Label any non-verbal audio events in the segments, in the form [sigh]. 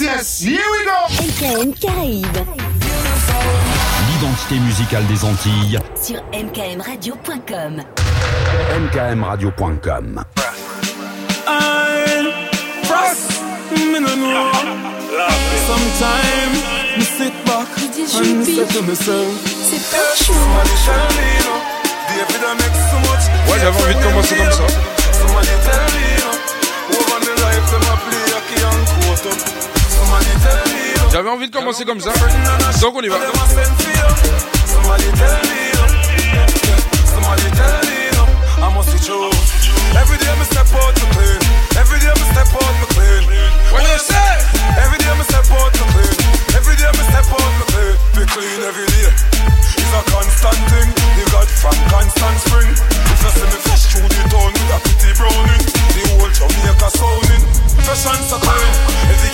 yes, yes, here we go MKM Caraïbes. L'identité musicale des Antilles. Sur mkmradio.com. mkmradio.com. I'm press, me no know. Sometime, me sit back and me say to myself. C'est pas chaud. Hein. Ouais, j'avais envie de commencer comme ça. J'avais envie de commencer comme ça. Donc on y va. I to you so clean.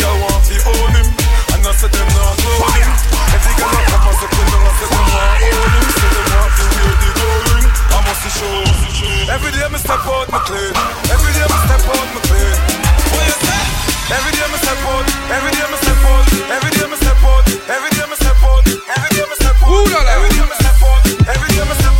Everyday them not gonna come and suck them and say them want owning, say them want to wear I must show. Every day me step out my clean. Every day me step out my clean. What you say? Every day me step out. Every day me step out. Every day step out. Every day me step out. Every day step out. Every day me step out. Every day step out.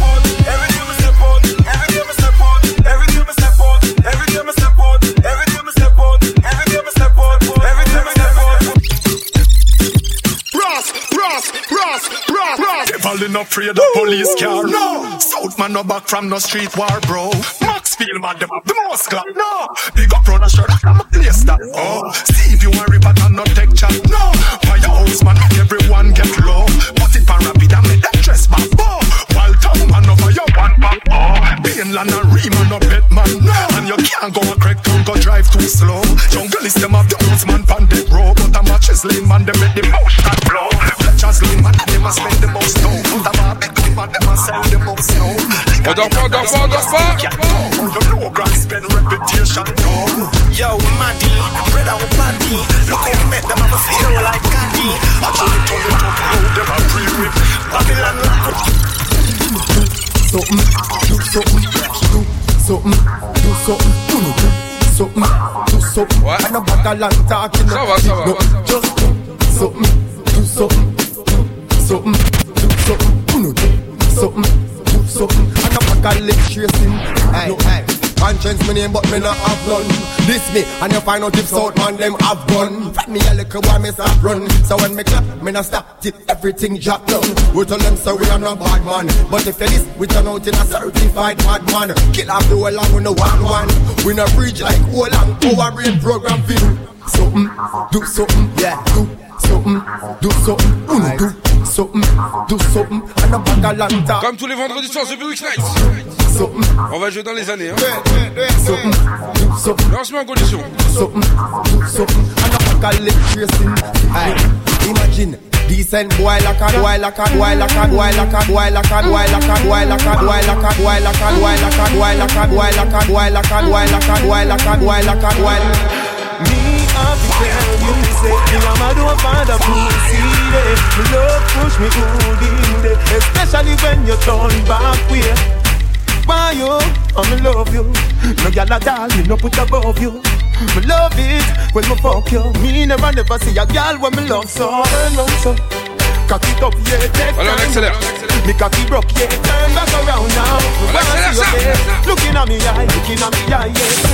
no afraid of police car. No, South man no back from no street war, bro. Maxfield man them up the most clap. No, big up runner shirt I'm a place that. Oh, see if you want rip and not tech chat. No, firehouse man everyone get low. Put it pan rapid and make that dress back. Oh, while town man no fire one back. Oh, Bainland and Riemann no bet man. No, and you can't go a crack town go drive too slow. Jungle is them up the old man pan dead row, but a matches lane man them make the most that blow. Fletcher's lane man them a spend Further, further, further, further. You know, grand spend reputation, no. Yo, Maddy, bread out Maddy. Look how met them have a feel like Gandhi. I told you, told you, told you, how them a pre-rip. Babylon, Something, do something, do something, do something, do something, do something. I know about the land talking. No, just do something, do something, Do something, do something, do something college tracing. Aye, no. aye. Conscience me name, but me not have none. This me, and you find out if South man them have gun. Fat me a little while me stop run. So when me clap, me not stop till everything drop down. We tell them so we are not bad man, but if they this, we turn out in a certified bad man. Kill off the whole and we no one one. We no preach like whole and our brain program feel. Something, mm, do something, mm, yeah, do something, mm, do something, do. Something. Comme tous les vendredis soirs, Big Night. on va jouer dans les années. en condition. Something, do something, a Imagine. Decent boy like boy like boy like boy like boy like boy like boy like boy like boy like boy like a pussy. Me and to do a find a pussy. day. Me love push me good in there, especially when you turn back way. Why you? I'm in love you. No gyal at all, me no put above you. Me love it when me fuck you. Me never never see a gyal when me love so. Turn so, cock it up yeah, take well, Me cocky broke yeah, turn back around now. Me well, see Looking at me eye, looking at me eye yeah.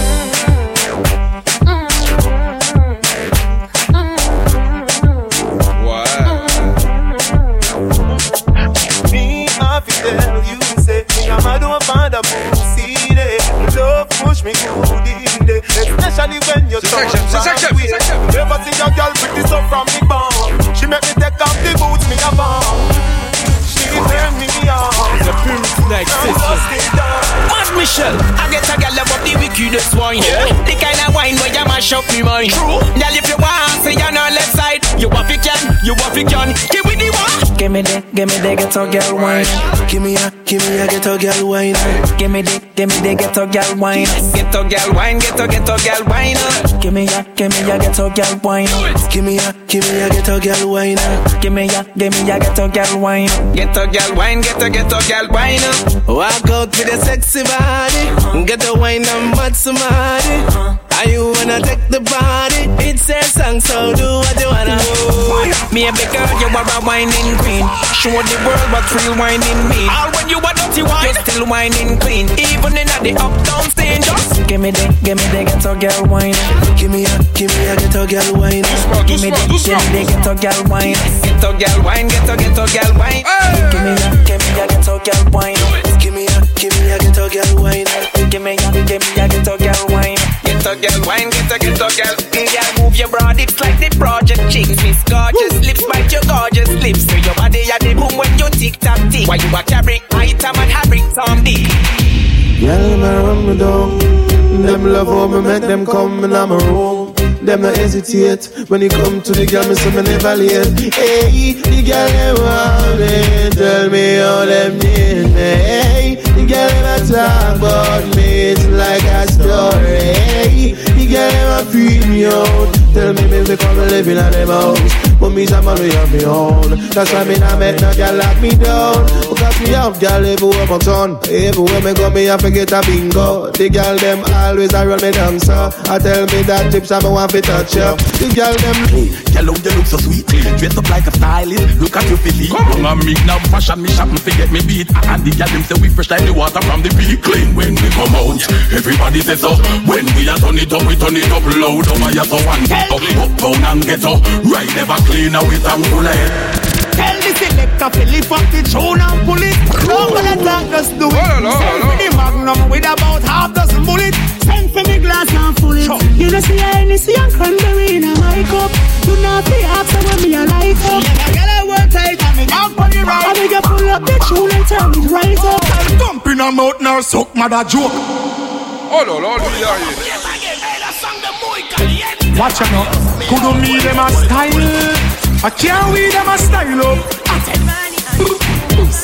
give me that ghetto girl wine. Give me a, give me a ghetto girl wine. Give me the, give me the ghetto girl wine. Ghetto girl wine, ghetto ghetto girl wine. Give me a, give me a ghetto girl wine. Give me a, give me a ghetto girl wine. Give me a, give me a ghetto girl wine. Ghetto girl wine, ghetto ghetto girl wine. Walk out with a sexy body, get the wine and mad somebody. Are you wanna take the body? It's a song, so do what you wanna. Whoa. Me a baker, you are a whining queen. Show the world what real whining mean. All when you are dirty wine, you are still whining clean. Even in the uptown scene, just give me the, give me the ghetto girl wine. Give me a, give me a ghetto girl wine. Give me the, give me the ghetto girl wine. Ghetto girl wine, ghetto ghetto girl wine. Give me a, give me a ghetto girl wine. Give me a, give me a ghetto girl wine. Give me a, give me a ghetto girl wine. Ghetto girl, wine ghetto ghetto girl. Girl, mm, move your broad, hips like the project chicks. Miss gorgeous lips, bite your gorgeous lips. So your body at the boom when you tick tock tick. Why you a carry item and hurry Tom D. Girl, me run me down. Them love how me make them come in my room. Them no hesitate when it come to the girl, me say me never late. Hey, the girl they want me, tell me all them need me. Hey, get in my talk about me, it's like a story. He get feel me out, Tell me, baby, come and live in a house. But me time we have me own That's why me not met no girl lock me down Because me have girl everywhere my turn Everywhere me go me I forget a bingo The girl them always a roll me down so I tell me that tips I me want to touch ya The girl them Hey, hello you look so sweet Dress up like a stylist Look at your physique Come on me now fashion me shop me forget me beat And the girl them say we fresh like the water from the beach Clean when we come out Everybody says so oh, When we are turn it up we turn it up loud Oh my ass so one Up, up, down and get up Right never cleaner with a bullet. Tell the selector Philly fuck the tune and pull it. Don't let that just do it. Send no. the magnum with about half dozen bullets. Send for the glass and full it. Sure. You know see Hennessy and cranberry in a my cup. You not be after when me a light up. Yeah, I gotta work tight and me knock on the right. And me pull up the tune and turn it right up. dump oh. in her mouth now suck mother joke. Oh, no, no, no, yeah, yeah. Watch out now. Could me them a style? I can't we them a style up.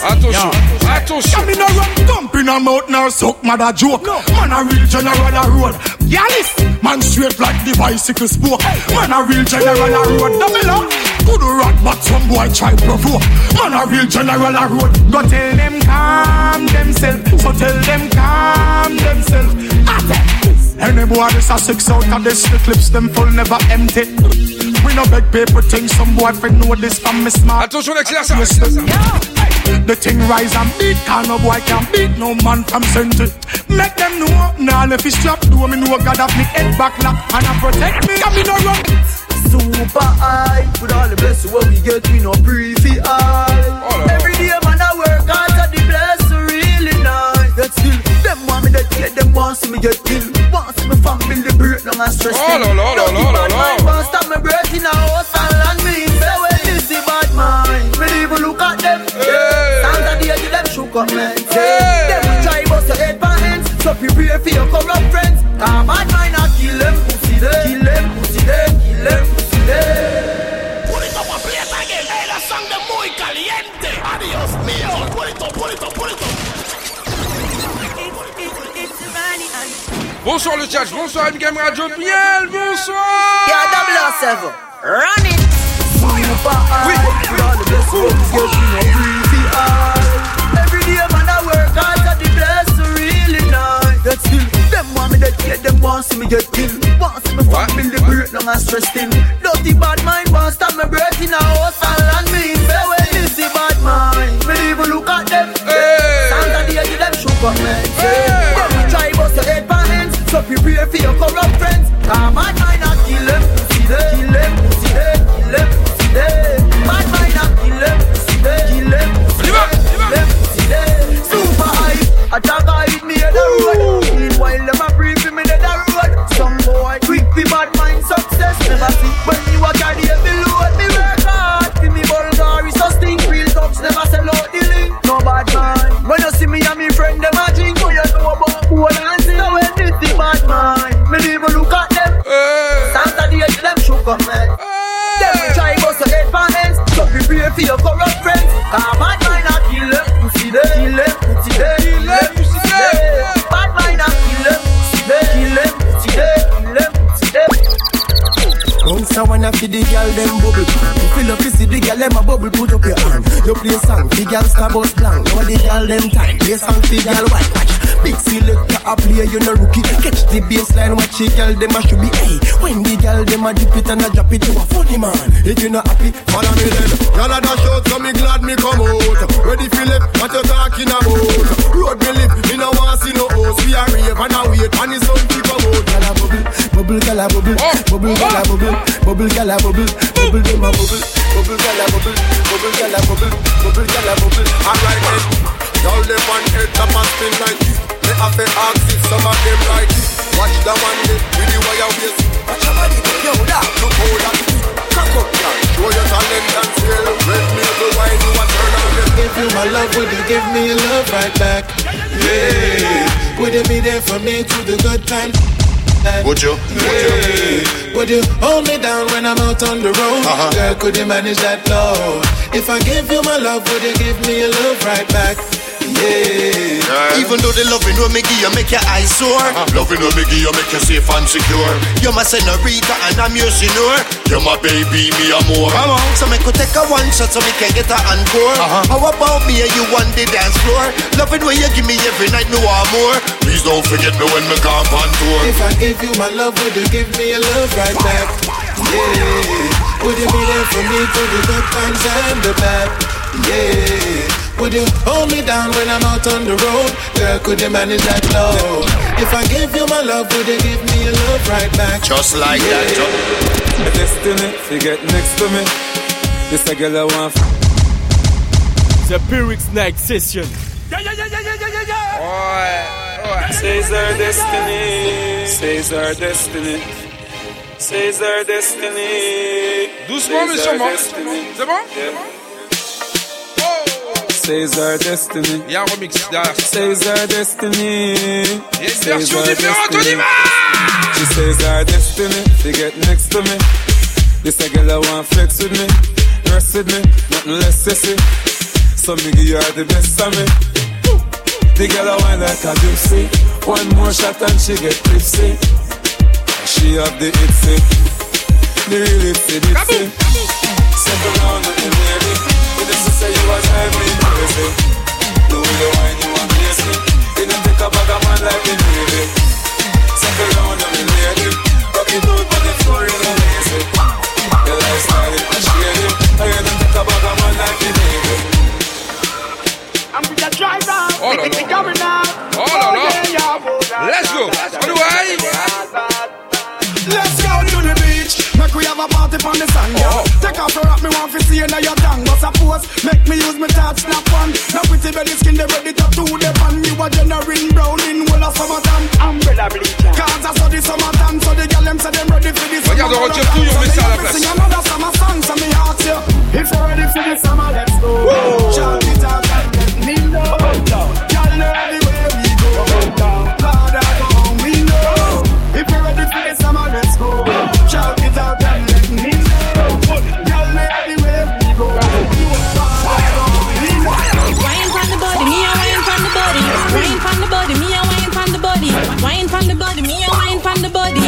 Attention, attention. I mean, no run dump in a mouth now. suck mother joke. No. Man a real general a road. Yeah, this man straight like the bicycle spoke. Man a real general a road. Double up. Good rat, but some boy try provoke. Man a real general a road. Go tell them calm themselves. So tell them calm themselves. Attack. Any boy this a six out of this, the clips them full never empty. We no beg paper things, some boy friend know this from me smart. Attention, excellent, the thing rise and beat, can no boy can beat no man from center. Make them know, now nah, if it's trapped, do me know God have me head back lock and I protect me, can me no run. Super high, with all the blessings where we get, we no breathe briefy high. Every day, man. Bonsoir MKM Radio Piel, bonsoir Garde blanc cerveau, run it Oui, oui, oui, Dans le blessure, parce que je suis non Every day man I work hard at the bless really nice That's still, them want me dead, yeah, them want see me get killed Want see me family break down and stressed in Dirty bad mind, want stop me breath in a house pray for your corrupt see the girl them bubble. You feel up, you see the girl them a bubble. Put up your arm. You play song, the girl star bust blank. Now the girl them time. Play song, the girl white watch. Big selector a player, you no rookie. Catch the baseline, watch the girl them a should be. Hey, when the girl them a dip it and a drop it, you a funny man. If you not happy, follow me then. you a dash out, so me glad me come out. Ready Philip, what you talking about? Road me live, me no want see no host. We are rave and a wait, and it's sun keep a out. you a bubble bubble, gala bubble, eh, bubble, gala bubble, eh. bubble, gala bubble, bubble, dem a bubble, bubble, gala bubble, bubble, gala bubble, bubble, gala bubble. Alright then, y'all live on head top and spin like this. Me have to ask if some of them like this. Watch the one day with the wire waist. Watch your body, yo, that look how that cock up, girl. Show your talent and skill. Red label wine, you a turn out. Give you my love, would you give me love right back? Yeah, would you be there for me through the good times? Would you? Would you? Would you hold me down when I'm out on the road? Uh-huh. Girl, could you manage that love? If I give you my love, would you give me a love right back? Yeah. Even though the loving will make you make your eyes sore. Uh-huh. Loving will make you make you safe and secure. You're my senorita and I'm your senor. You're my baby, me a more. Come on. So me could take a one shot so me can get a encore. Uh-huh. How about me and you on the dance floor? Loving when you give me every night, no more. Please don't forget me when me come on tour. If I give you my love, would you give me a love right back? Yeah. Would you be there for me through the good times and the bad? yeah. Would you hold me down when I'm out on the road? Girl, could you manage that low? If I give you my love, would you give me your love right back? Just like yeah. that, just destiny, if you get next to me, this a girl I want. The Piwyx Night Session. Yeah, yeah, yeah, yeah, yeah, yeah, yeah. Boy, Says our destiny, says our destiny. Says our destiny. Doucement, mais sûrement. C'est bon? Yeah. C'est bon? says our destiny. Il remix derrière. She says our destiny. Il y a une version She says our destiny. She get next to me. This a girl I want flex with me. Rest with me. Nothing less sissy. So me give you all the best of me. The girl I want like a juicy. One more shot and she get tipsy. She have the itsy. The real itsy ditsy. Step around with the lady this and say you are driving me crazy. The way you whine, you amaze me. You don't think about a man like me, baby. Take around and relate it. Rock it out on the floor, you don't lazy. Your lifestyle, it was shady. I don't think about like me, baby. I'm with the driver. Hold on, hold on. Oh, hold on, hold on. Let's go. Make we have a party on the sun, yeah. Oh. Take off your hat, me want to see you now your tongue. But suppose, make me use my touch, snap on. Now pretty belly skin, they ready to do the pan. You a generating brown in well a summertime. Umbrella bleacher. Cause I saw the summertime, so the gal them say them ready for this. Regarde, retire tout, yo, mets ça à la place. Sing another summer song, so me ask you. If you're ready for the summer, let's go. Whoa. Shout it out, and let me know. you no know everywhere we go. Lord, I go, we know. If you're ready for the summer, let's go. Shout it out. Wine from the body, me a wine from the body.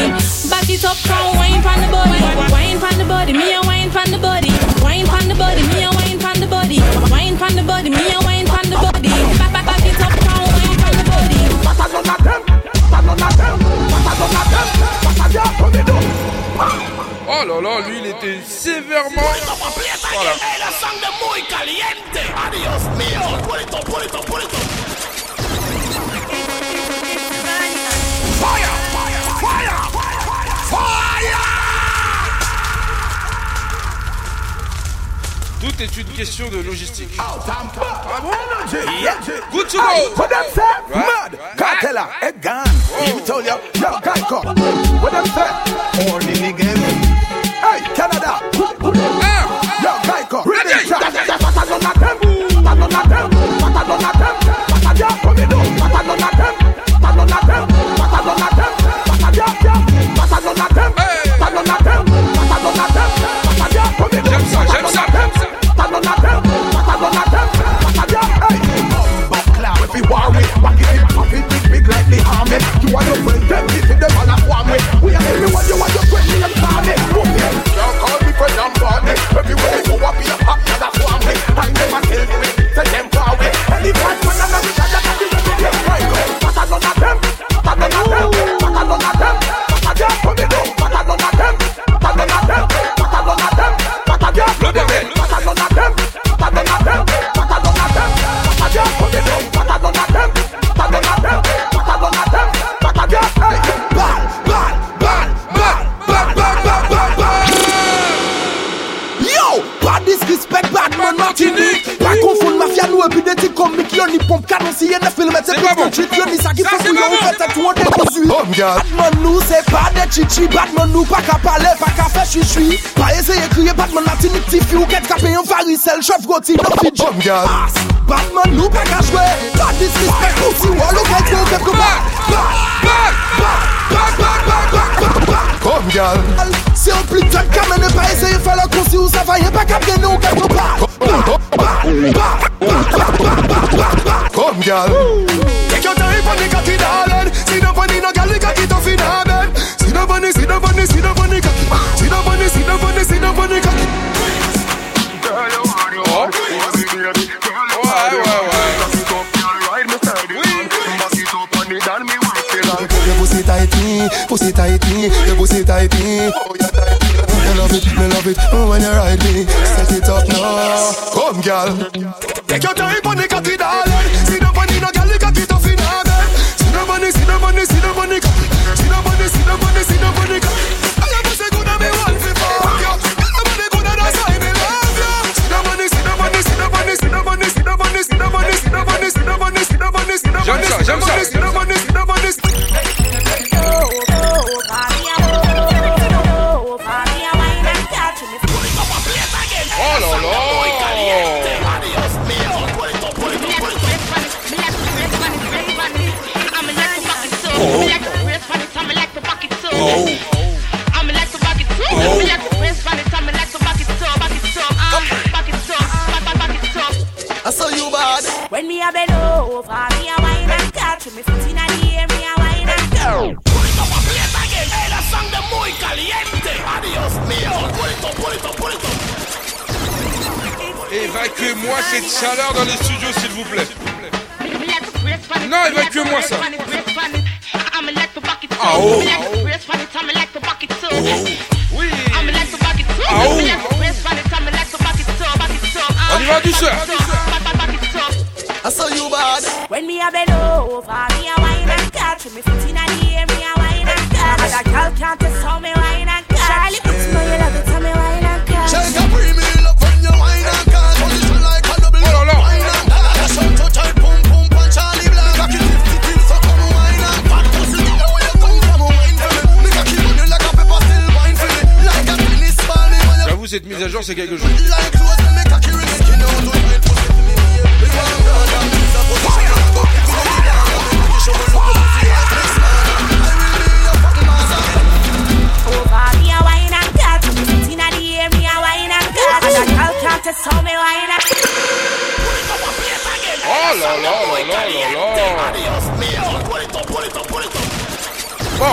Back it up, come wine from the body. Wine from the body, me a wine from the body. Wine from the body, me a wine from the body. Wine from the body, me a wine from the body. Back, back, back it up, come wine from the body. What I done at them? What I done at them? What I done at them? What I done for me do? Oh là là, lui il était sévèrement. Voilà. Tout est une question de logistique. Yeah. Good to go. What them say? Mad. Cartella. A gun. all your young guy come. What them say? Only Hey, Canada. Young guy come. Ready? them. You are your friend, them give them all at one way. We are everyone, you are your friend, me and Tommy. Boom, yeah. Can't call me friend, I'm born. Everywhere you go, I be a hot, that's one way. And them I kill me, send them far away. Any bad man, Gyan nou epi de ti komik, yon ni pomp kanonsi Yen ne film et sepil kontrit, yon ni sa ki fonsu Yon ou fe tet ou an de konsu Atman nou se pa de chichi Batman nou pa ka pale, pa ka fe chichi Pa eseye kriye Batman ati ni pti fiu Ket ka pe yon farisel, chef goti nan fidji Batman nou pa ka chwe Pa dislispek pouti Ou alou kaj kwen sep kou bak Bak, bak, bak, bak, bak, bak, bak Kom gal Se o pliton kamen e pa eseye fe lakonsi Ou sa faye, pa ka pgen nou kaj kou bak Come, girl. Take your time on the cocky, darling. See the funny, no girl, the cocky tough in her bed. See the, funny, see the, funny, see the funny cocky. See the, funny, see the, funny, see on the cocky. Girl, you want you want, baby. Girl, you want you want. Cocky girl, ride me steady. Back up on the, dan me work it on. Your pussy tight me, pussy tight me, your pussy tight me. Oh yeah love it, me love it. Oh, when you ride me, set it up now. Come, girl. Take your time on the cocky, darling. See the money, no girl, you cocky, tough off in her bed. See the money, see the money, see the money, see the money, see the money, see the money. I am say good at me one for four. Nobody good at us, I me love you. See the money, see the money, see the money, see the money, see the money, see the money, see the money, see the money, see the money, see the money, see the money, see the money, see the money. que moi cette chaleur dans les studios, s'il vous plaît. Non, évacuez-moi ça. Ah oh. Oh, oh. Oui. Ah, On y va I saw you bad. When we are c'est quelque chose. Oh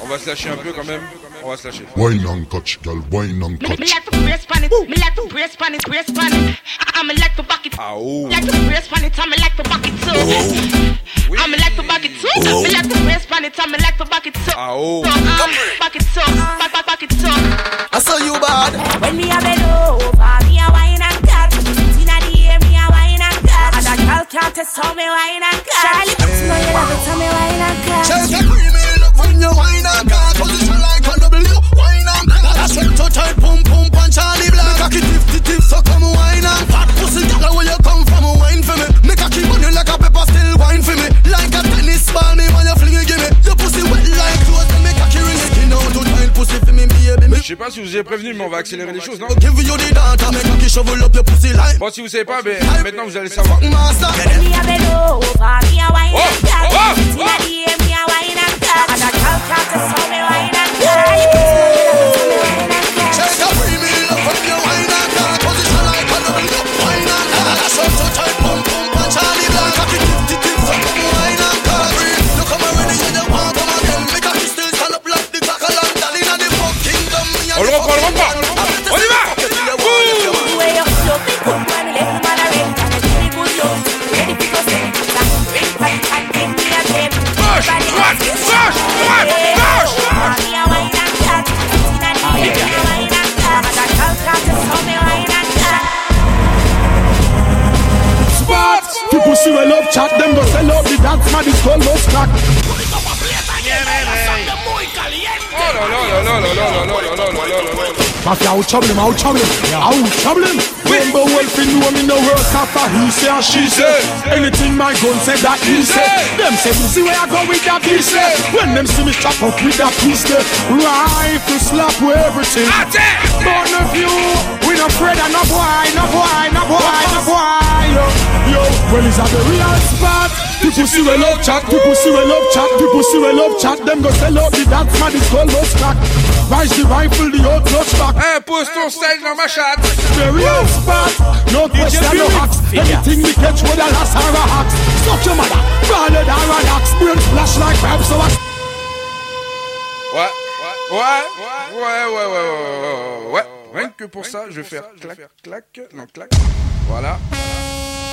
On va se lâcher un peu quand même. Wine and touch, girl, wine and touch. Me, like to press pan it, me like to press pan it, press pan it. I'm like to back it. Oh. Like to press pan it, I'm like to back it too. Oh. I'm like to back it too. Me like to press pan it, I'm like to back it too. Oh. back it too, back, back, back it too. I saw you bad. When me a bend over, me a wine and catch. Inna the air, me a wine and catch. And a girl can't test how me wine and catch. Charlie, you know you love it, tell me wine and catch. Just a creamy look when you wine and catch. Je sais pas si vous avez prévenu, mais on va accélérer les choses, non Bon, si vous savez pas, ben maintenant vous allez savoir. trouble him, I'll trouble him, I'll trouble him. wolf Remember Wolfie knew in the world, after he say and she say. Anything my gun said that he said. Them say see where I go with that he When them see me chop up with that piece rifle slap with everything. Born of you, we no afraid of no boy, no boy, no boy, no boy. Yo, yo, well is that the real spot? People see we love chat, people see we love chat, people see we love chat. Them go sell out the dance man, it's called love chat. Hey, the rifle, the ton dans ma chatte. we catch with a last Stop your mother, like Ouais Ouais, ouais, ouais, ouais, ouais, ouais. Rien que pour ça, je vais faire clac, clac, non, clac. Voilà.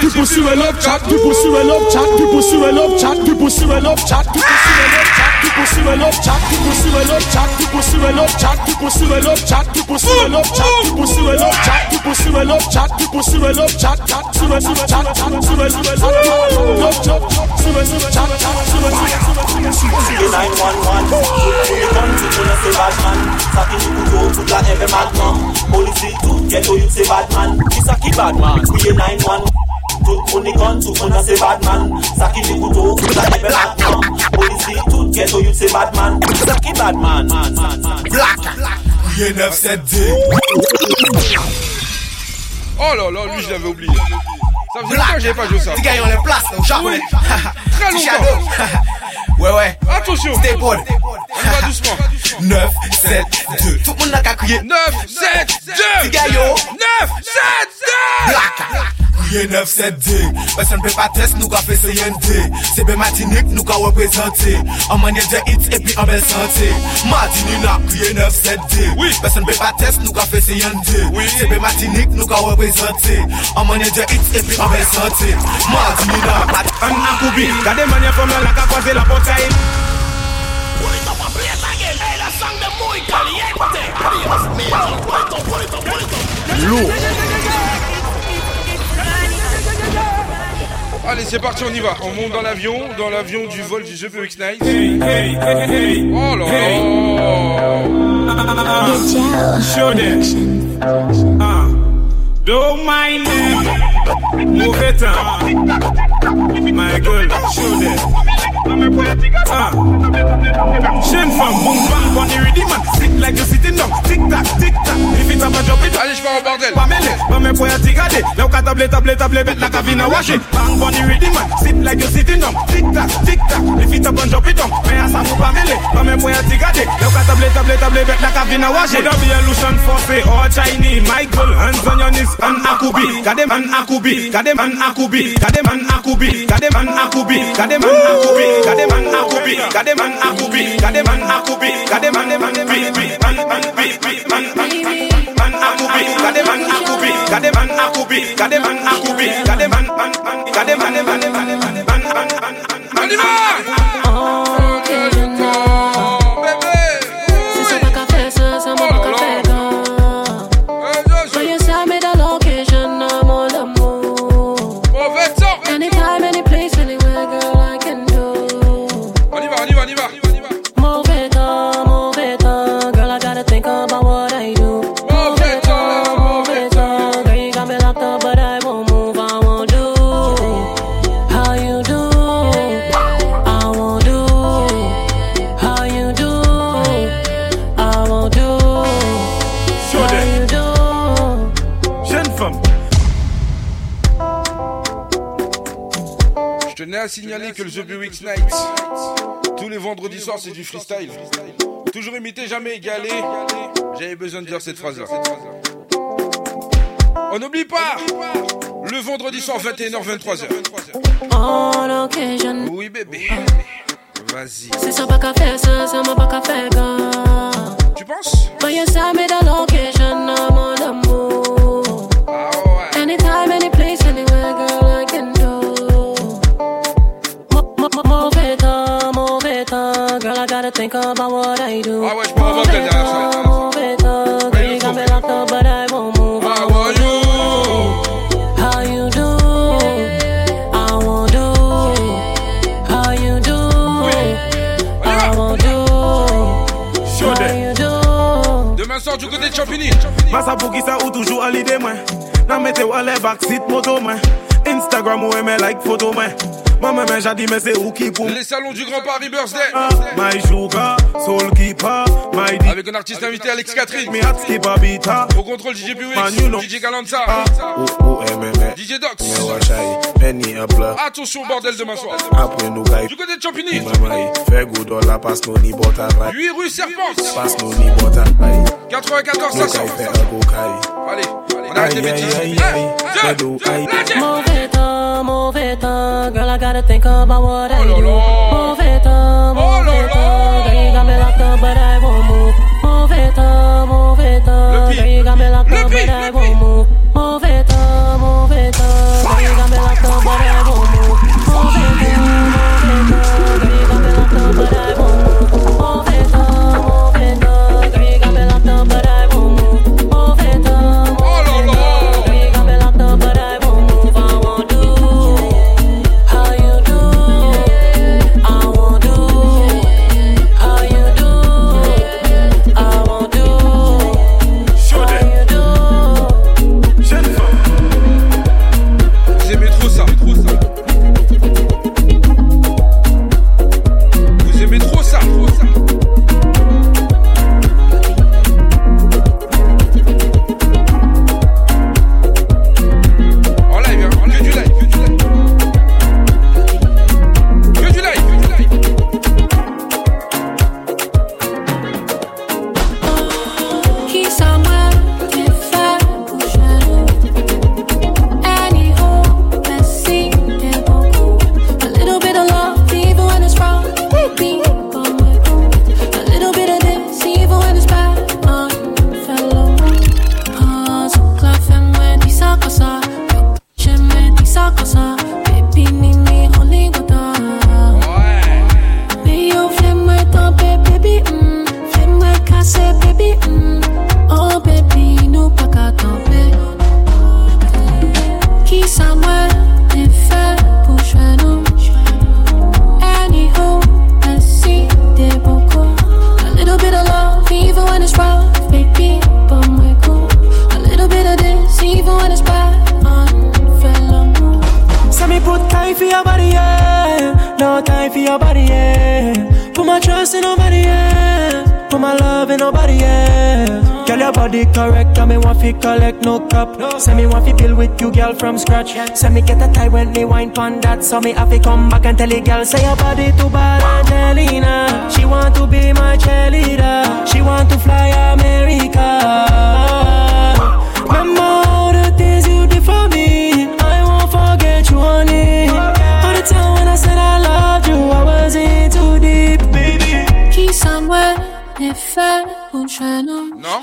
see poursuis love chat, see poursuis love chat, see poursuis love chat, see poursuis love chat, see poursuis love chat, see poursuis love chat, see poursuis love chat, see poursuis love chat, see poursuis love chat, see poursuis love chat, see poursuis love chat, see poursuis love chat, see poursuis love chat, chat, see poursuis love chat, love chat, see poursuis love chat, see poursuis love chat, 911, gun to the say bad man, sacking you go to the every madman, police too, get to you say bad man, it's a key bad man, we a 911. Tout koni kon, tout kon nan se badman Saki di koutou, kouta ki bel akman Polisi, tout geto yut se badman Saki badman Blaka, ye 970 Oh la la, lui j'avais oublié Ça faisait longtemps que j'avais pas joué ça Ti gayon le plas, ou japonais Très [laughs] longtemps [laughs] Ouais ouais Attention Stay bon On va doucement 9, 7, 2 Tout le monde nan ka crier 9, 7, 2 Ti gayon 9, 7, 2 Blaka Ye 9-7-D Peson pe pa test nou ka fe se yen de Sebe matinik nou ka wepe zante A manye je it epi anve zante Majin inak Ye 9-7-D Peson pe pa test nou ka fe se yen de Sebe matinik nou ka wepe zante A manye je it epi anve zante Majin inak Annen koubi Gade manye pou men laka kwa zela pou chay Pou li to pa ple sa gen E la sang de mou ikali ye pte A di as mi yo pou li to pou li to pou li to Lou Allez, c'est parti, on y va. On monte dans l'avion, dans l'avion du vol du jeu PX Night. Hey, hey, hey, oh là là. Show Ah. Don't mind them. Move it My girl, show that. Uh. from boom bang, on the ready man. Sit like you sitting down. Tick tac, tick tac. If it's up a job, it. Allez, je pars au bordel. Pas mêlé, pas mes poils à tigader. Là où qu'à table, table, table, bête, la cavine à washi. Bang, on ready man. Sit like you sitting down. Tick tac, tick tac. If it's up a job, it down. Mais à ça, vous pas mêlé. Pas mes poils à tigader. Là où qu'à table, table, table, bête, la cavine à washi. Would be a Lucian Forfe or Chinese? Michael, hands on your knees, an akubi. Kadem an akubi. Kadem an akubi. Kadem an akubi. Kadem an akubi. Kadem an akubi. Gade man akubi, gade man akubi, gade man akubi, gade man man bi bi man man bi bi man man man akubi, gade man akubi, gade man akubi, gade man akubi, gade man man man gade man man man man man man man man que le The Weeks Night, tous les vendredis soirs, c'est du freestyle. Toujours imité, jamais égalé. J'avais besoin de dire cette phrase-là. On n'oublie pas le vendredi soir 21h23h. Oui bébé. Vas-y. C'est ça pas qu'à ça, ça m'a pas qu'à faire. Tu penses? think about what I do. I wish more could How you do? I will do. How you do? I will do. ou toujours à l'idée, Nan mette ou à l'air backseat moto, moi. Instagram ou aimé like photo, moi. Moi même j'ai dit mais c'est où qui pour Les salons du Grand Paris Birthday ah, My Sugar, Soul Keeper, My D Avec un artiste invité Alex Catherine Me hats keep ah. Au contrôle DJ Pewix, DJ Galanza DJ Dox Penny Apple Attention bordel demain soir Après nous gaille Du côté de Champigny Fais go dans la passe nous ni bota 8 rue Serpente Passe nous ni bota 94 500 Allez Aye, aye, aye, aye. Do, Move it on, move it on. Girl, I gotta think about what I oh, do. Move it on, oh, move it on. Girl, you got me locked up, but I won't move. Move it on, move it on. Girl, you got me locked up, but I won't move. Move it on, move it on. Girl, you got me locked up, but I won't move. Move it on, move it on. Girl, you got me locked up, but I won't move. Say me get a tie when me wine pon that So me have to come back and tell the girl Say your body too bad Angelina She want to be my cheerleader She want to fly America Remember all the things you did for me I won't forget you honey All the time when I said I loved you I was in too deep Baby somewhere No, non,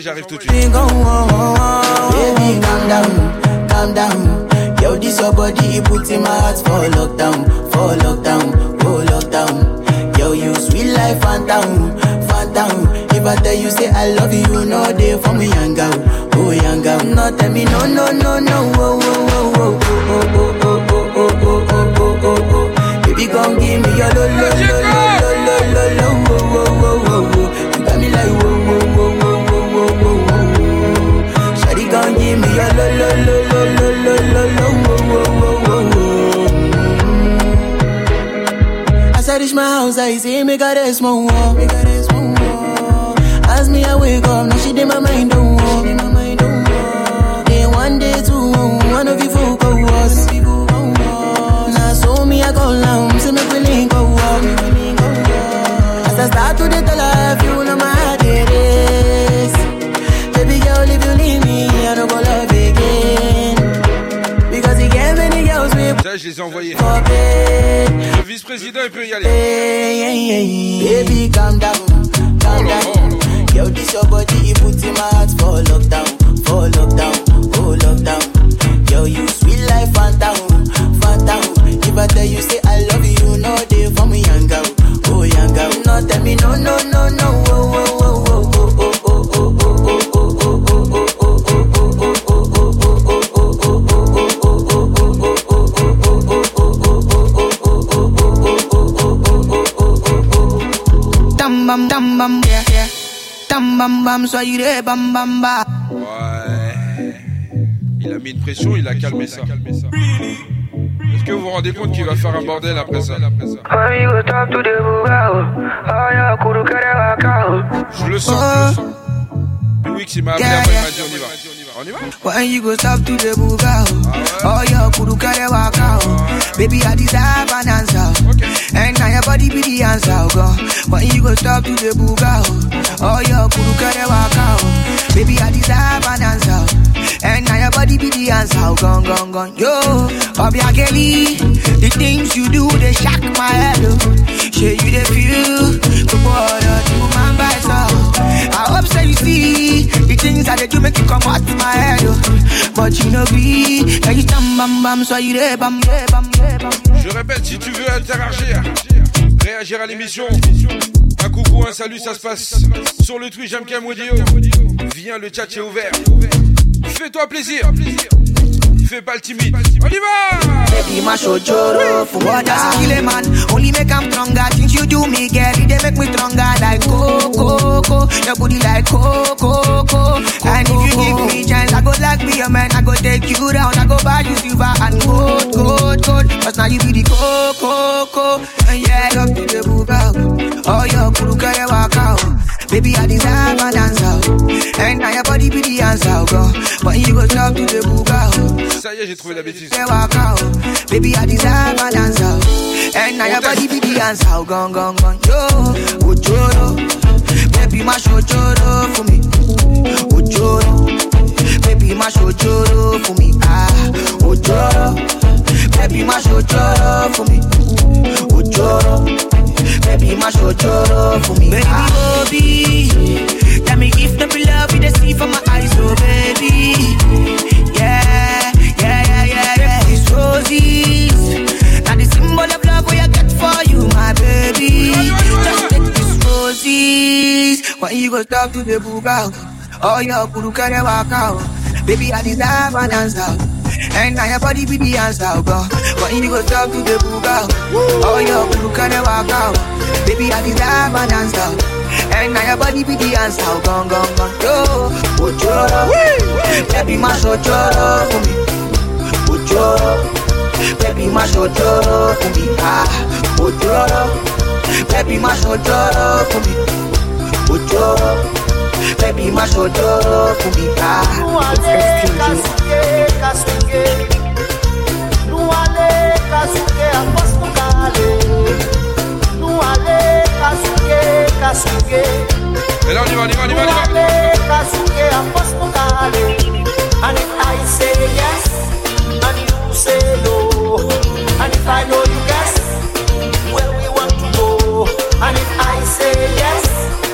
j'arrive tout de suite. Small world. bam, bam Ouais. Il a mis une pression, il a calmé ça. Est-ce que vous vous rendez compte qu'il va faire un bordel après ça oh, Je le sens, Oui, qui m'a appelé après, il m'a dit on y va. On y va ah baby body be the answer, oh God. When you go stop to the booga, oh. All oh, your kuru kare waka, oh. Baby, I deserve an answer, oh. And now your body be the answer, oh. Gone, gone, gone, yo. Bobby Akeli, the things you do, they shock my head, oh. Share you the feel, the border to my by so. Oh. I hope so you see, the things that they do make you come out my head, oh. But you know be, can you stand bam bam, so you there bam, yeah, bam, bam. Je répète, si tu veux interagir. réagir à l'émission. Un coucou, un salut, ça se passe sur le Twitch, j'aime Modio. Viens, le chat est ouvert. Fais-toi plaisir. fais pas le timide. On y va! Baby, my show joro for what I kill man. Only make I'm stronger. Things you do me, girl, they make me stronger. Like coco, coco. Your body like coco, coco. And if you give me chance, I go like me a man. I go take you down. I go buy you silver and gold, gold, gold. Cause now you be the coco, coco. And yeah, up to the boo bow. Oh, your guru kuru walk out. Baby, I deserve a dancer, oh. And now your body be the answer, go. Oh, but you go talk to the booga, oh. Ça y est, j'ai trouvé la bêtise. Baby, I deserve a dancer, And now your body be the answer, go, go, go. Yo, Ojoro. Baby, my shojoro for me. Ojoro. Baby, my shojoro for me. Ah, Ojoro. Baby, my show ojoro for me. Ojoro. Baby, my show ojoro for me. Baby, Bobby. Tell me if not be love, you the see from my eyes, oh baby. Yeah, yeah, yeah, yeah, yeah. These roses. Now the symbol of love we I get for you, my baby. Just take these roses. Why you go stop to the boogaloo? Oh, your guru can't walk out. Baby, I deserve an answer. And now your body be the answer, bro. But you go talk to the boo girl. Oh, your crew can walk out. Baby, I deserve my dance now. And now your body be the answer, gone, gone, gone. Yo, Ojo, Baby, my Ochoro for me. Ojo, Baby, my Ochoro for me. Ah, Ochoro. Baby, my Ochoro for me. Ochoro baby mashoto kumika Et là on y va, on y va, on y va, on y va. And if I say yes, and you say no, and if I know you guess where we want to go, and if I say yes.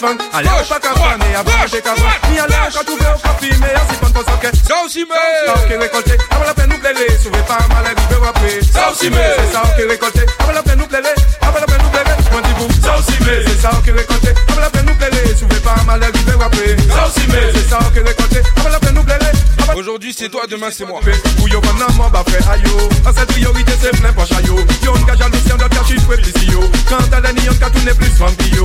fan Allez, on pas qu'à fan Et à bouger qu'à fan Ni à l'air qu'à trouver au café Mais à si fan qu'on s'en Ça aussi me Ça aussi récolté Avant ah, la peine nous plaider Souvez pas mal à l'hiver après Ça aussi me C'est ça qui récolté Avant ah, la peine nous plaider Avant ah, la peine nous plaider Moi dis vous Ça aussi me C'est ça qui récolté Avant la peine nous plaider Souvez pas mal à l'hiver après Ça aussi me C'est ça qui récolté Avant la peine nous plaider Aujourd'hui c'est toi, demain c'est moi. Bouillon pas nan mamba frère ayo. Oh. À cette priorité c'est plein pas chayo. Oh. Yon jaloux jalousie, on doit cacher une fois plus yo. Quand t'as la nion, t'as tourné plus femme yo.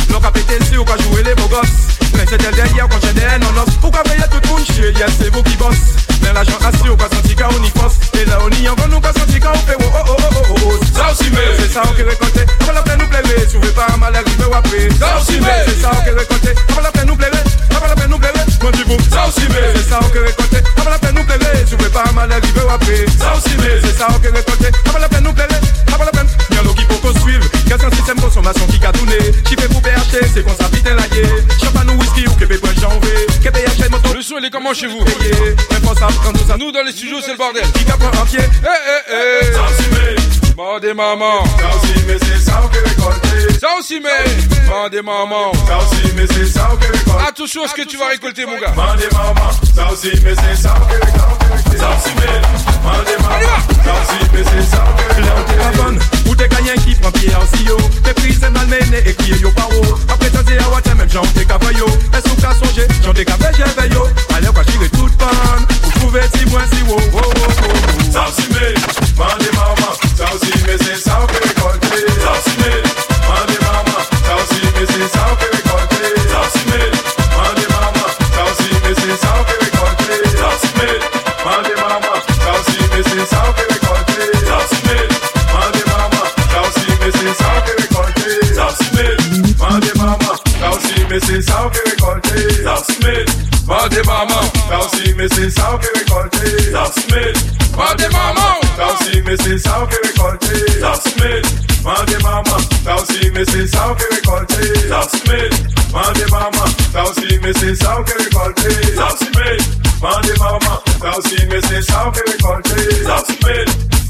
qu'à péter le ou qu'à jouer les beaux gosses Mais c'est elle derrière quand j'ai des non Pourquoi payer tout le monde chez Yes c'est vous qui bosse Mais l'argent assis ou pas senti qu'à on y pense Et là on y envoie, nous pas senti qu'à on fait oh oh oh oh oh Ça aussi mais C'est ça on qui récolté Avant la peine nous plairait Si vous voulez pas un mal arriver ou après Ça aussi mais C'est ça on qui récolté Avant la peine nous plairait Avant la peine nous plairait Moi dis vous Ça aussi mais C'est ça on qui récolté Avant la peine nous plairait Si vous voulez pas un mal arriver ou après Ça aussi mais C'est ça on qui récolté Avant la peine nous plairait Avant la peine Y'a l'eau qui faut qu'on suive Qu'est-ce qu'un système consommation qui a tourné c'est c'est qu'on s'habite la guerre. Champagne ou whisky ou Québec, ouais, j'en vais. Québec achète moto. Le son, il est comment chez vous? Même ça, quand nous, ça. Nous, dans les studios, c'est le bordel. Qui capte un pied? Eh, eh, eh. mais, Bandé maman. mais c'est ça que Québec, compté. Ça aussi, mais. Bandé maman. Ça aussi, mais c'est ça que Québec, compté. Attention à ce que tu vas récolter, mon gars. Bandé maman. Ça aussi, mais c'est ça que Québec, compté. Ça aussi, mais. Bandé maman. Ça aussi, mais c'est ça au Québec, compté. Ou des gagnants qui prend pied en CEO Des prises malmenées et qui est yo paro Après ça, c'est à Watia même j'en des cavaillo Est-ce qu'on t'a songé J'en des cavaillo j'ai veillé Allez quoi j'irai toute panne Vous pouvez dire moi si wow wow, wo Ça aussi mais, m'en démarre moi Ça aussi mais c'est ça me sin can we call it Sam Smith, va Mama, mamão. Tal si me sin sao que me Smith, va Mama, mamão. Tal si me sin sao que me Smith, va Mama, mamão. Tal si me sin sao que me Smith, va Mama, mamão. Tal si me sin sao que me Smith, va Mama, mamão. Tal si me sin sao que me Smith.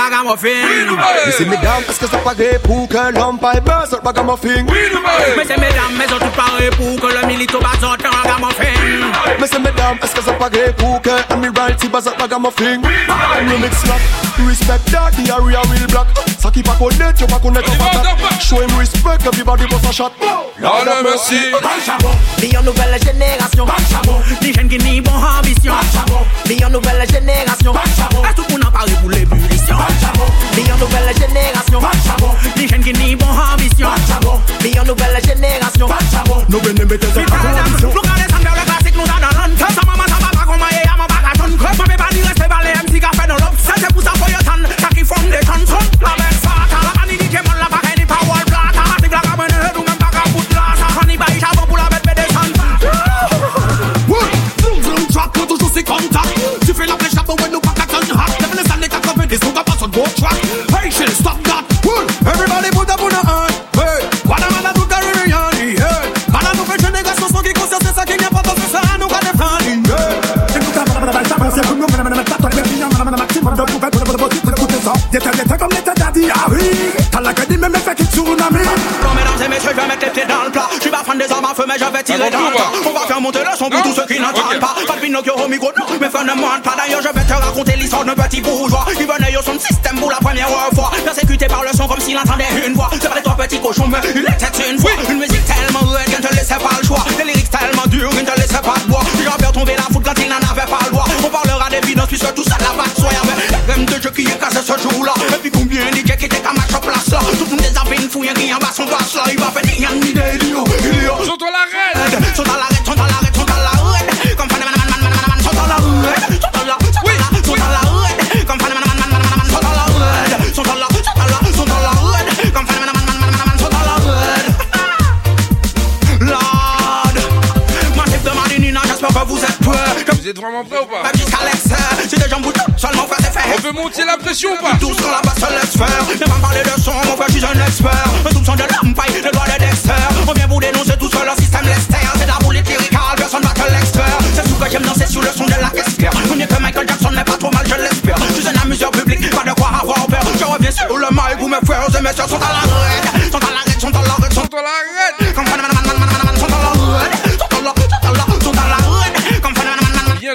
ragamuffin Mwen se medan, eske sa pare pou ke l'om pa e ben sot ragamuffin Mwen se medan, me zot tout pare pou ke le milito ba zot ragamuffin Mwen se medan, eske sa pare pou ke amiralty ba zot ragamuffin Remix slap, respect that, the area will block Sa ki pa konet, yo pa konet yo patat Show him respect, everybody boss a shot Lord have mercy Bal nouvelle génération Bal chabon, li jen ki ni bon nouvelle génération Bal chabon, e tout moun an l'ébullition Million nouvelle génération Les jeunes qui n'y bon ambition Million nouvelle génération Nous venons mettre ça en condition Paris T'as l'académie mais fais à tsunami Non mesdames et messieurs je vais mettre les pieds dans le plat Je vas prendre des armes à feu mais je vais tirer ah, dans le tas On va faire monter le son pour tous ceux qui n'entendent pas Pas de Pinocchio au micro non Mes fais ne demande pas D'ailleurs je vais te raconter l'histoire d'un petit bourgeois Qui venait au son système pour la première fois Persécuté par le son comme s'il entendait une voix C'est vrai toi petit cochon mais il était une fois Une musique tellement rude qu'elle ne te laissait pas le choix Des lyrics tellement durs qu'elle ne te laissait pas le bois J'en tombé tomber la foudre quand il n'en avait pas le droit On parlera des puisque tout ça la va de Même de jeu qui est cassé ce jour-là fou, y'a rien, son va faire il man, man, man, man, man, sont à la sont comme comme man, man, man, man, man, vous êtes Vous êtes vraiment prêts ou pas? jusqu'à des seulement on veut monter la pression ou pas Tous sur la basse, laisse faire. Ne pas parler de son, mon frère, je suis un expert. Tout soupçon de l'empire, le doigt de Dexter. On vient vous dénoncer tout seul, le système Lester. C'est la boulette lyricale, personne va que l'expert. C'est tout ce que j'aime danser sur le son de la espère. On n'est que Michael Jackson, mais pas trop mal, je l'espère. Je suis un amuseur public, pas de quoi avoir peur. Je reviens sur le mic où mes frères et mes soeurs sont à la règle. Sont à la règle, sont à la règle, sont à la règle.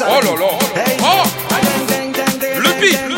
Oh là là. Oh. Ah. Le pire.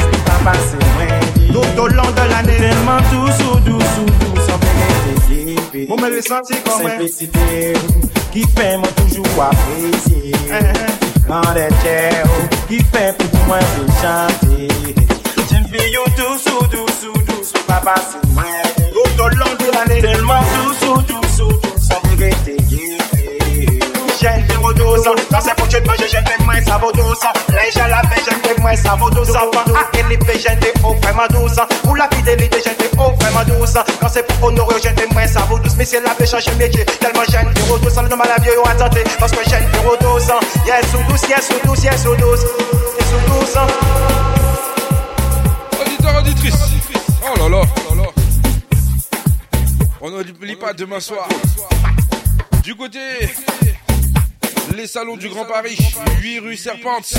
passé lundi Tout au long de l'année Tellement doux, sous doux, sous doux Sans pénétrer des Moi, me le senti comme Simplicité Qui fait moi toujours apprécier Grande uh-huh. chère Qui fait pour moi de chanter J'aime fille doux, sous doux, sous doux Sans pas passer lundi Tout au long de l'année Tellement doux, sous doux, sous doux Sans gel de rodosa Dans ses de moi je jette moins ça vaut douce Les gels à fait moins ça vaut douce À élever t'ai au vraiment douce Pour la fidélité des au vraiment douce Quand c'est pour honorer t'aime moins ça vaut douce Mais c'est la pêche changer métier Tellement j'aime de rodosa Le nom à la vieille on attendait Parce que j'aime de rodosa Yes sous douce, yes sous douce, yes sous douce Yes sous douce hein. Auditeur, auditrice Oh là là, oh ne là. On pas demain soir. Du côté les salons du Grand Paris, 8 rue Serpente.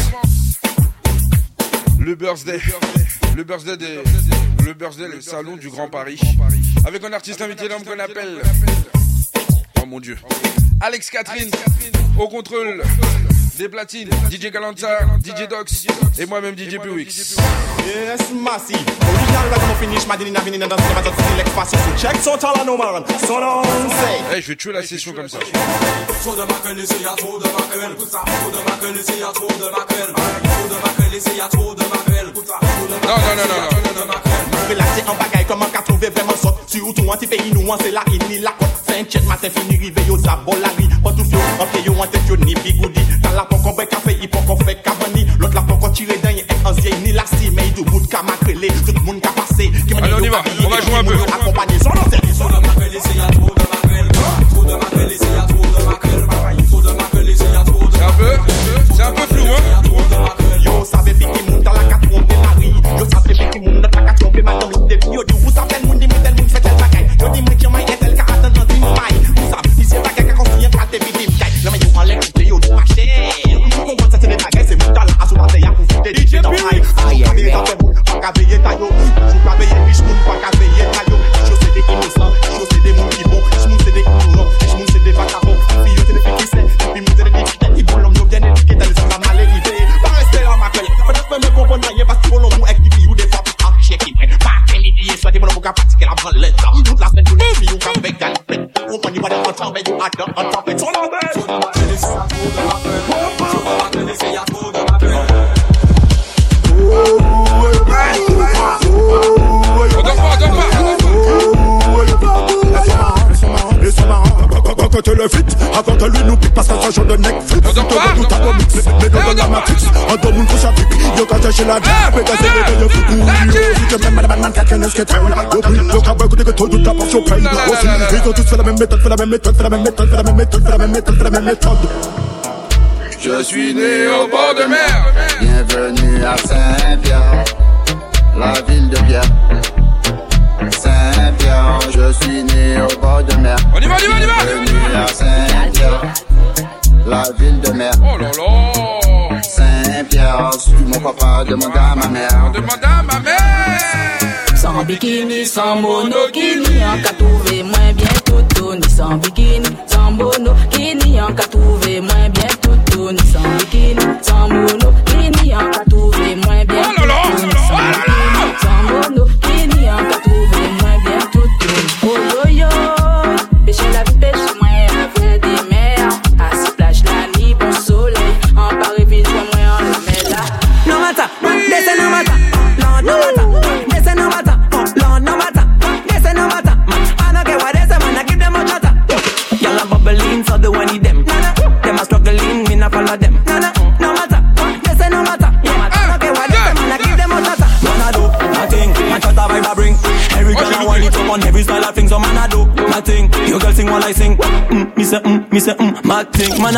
Le birthday. Le birthday des. Le birthday, le salons du Grand Paris. Avec un artiste invité l'homme qu'on appelle. Oh mon dieu. Alex Catherine, au contrôle des platines, DJ Galanta, DJ Dox, et moi-même DJ Pewix. Yes, massive. Original finir. on. finit check, so no man, so Eh, je vais tuer la session comme ça. Trop de trop de ça. Trop de trop de Trop de trop de ça. Non, non, non, non, non. Relaxé en bagaille, comment qu'a trouvé vraiment surtout anti-pays, nous, on c'est la, il ni la côte. saint matin, fini, rivé, yo, la pas tout en la la la tout Allez on y on va jouer un peu te di le lui nous pique eh, eh, eh, de Tout à dans la mais la Je suis né au bord de mer, bienvenue à Saint-Pierre, la ville de Pierre je suis né au bord de mer. On y va, on y Saint-Pierre, la ville de mer. Oh Saint-Pierre, si mon papa, demande à ma mère. Demande à ma mère! Sans bikini, sans monokini, en cas moins bien tout ni sans bikini, sans monokini, en cas moins bien tout ni sans bikini, sans monokini. Mad think man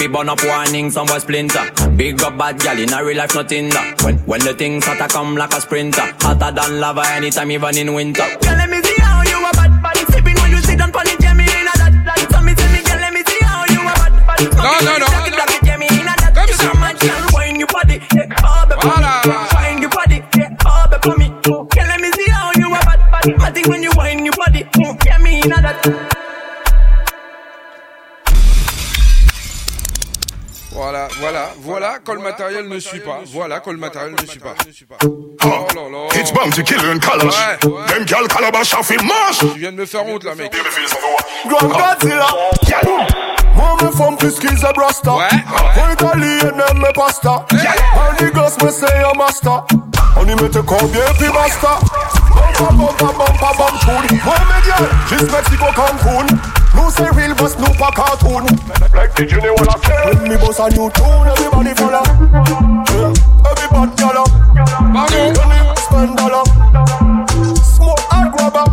fi burn up warning, some boy splinter. Big up bad gal in a real life, nothing that. When, when the things hotter come like a sprinter. Hotter than lava anytime, even in winter. matériel ne suit pas. Voilà quand le matériel ne suit pas. It's bound to kill and colors. Them girl calabash off in mash. Tu viens de me faire honte là, mec. Grand Godzilla. Move from Kiskis a brasta. Ouais. Italie and them me pasta. And the girls me say a master. On y met combien puis master a bumper, bumper, bum tune Why me girl, she's Mexico Cancun No say real, but Snoop a cartoon Like the Junior Walla When me boss a new tune, everybody follow yeah. Everybody follow Money, spend dollar Smoke and grab up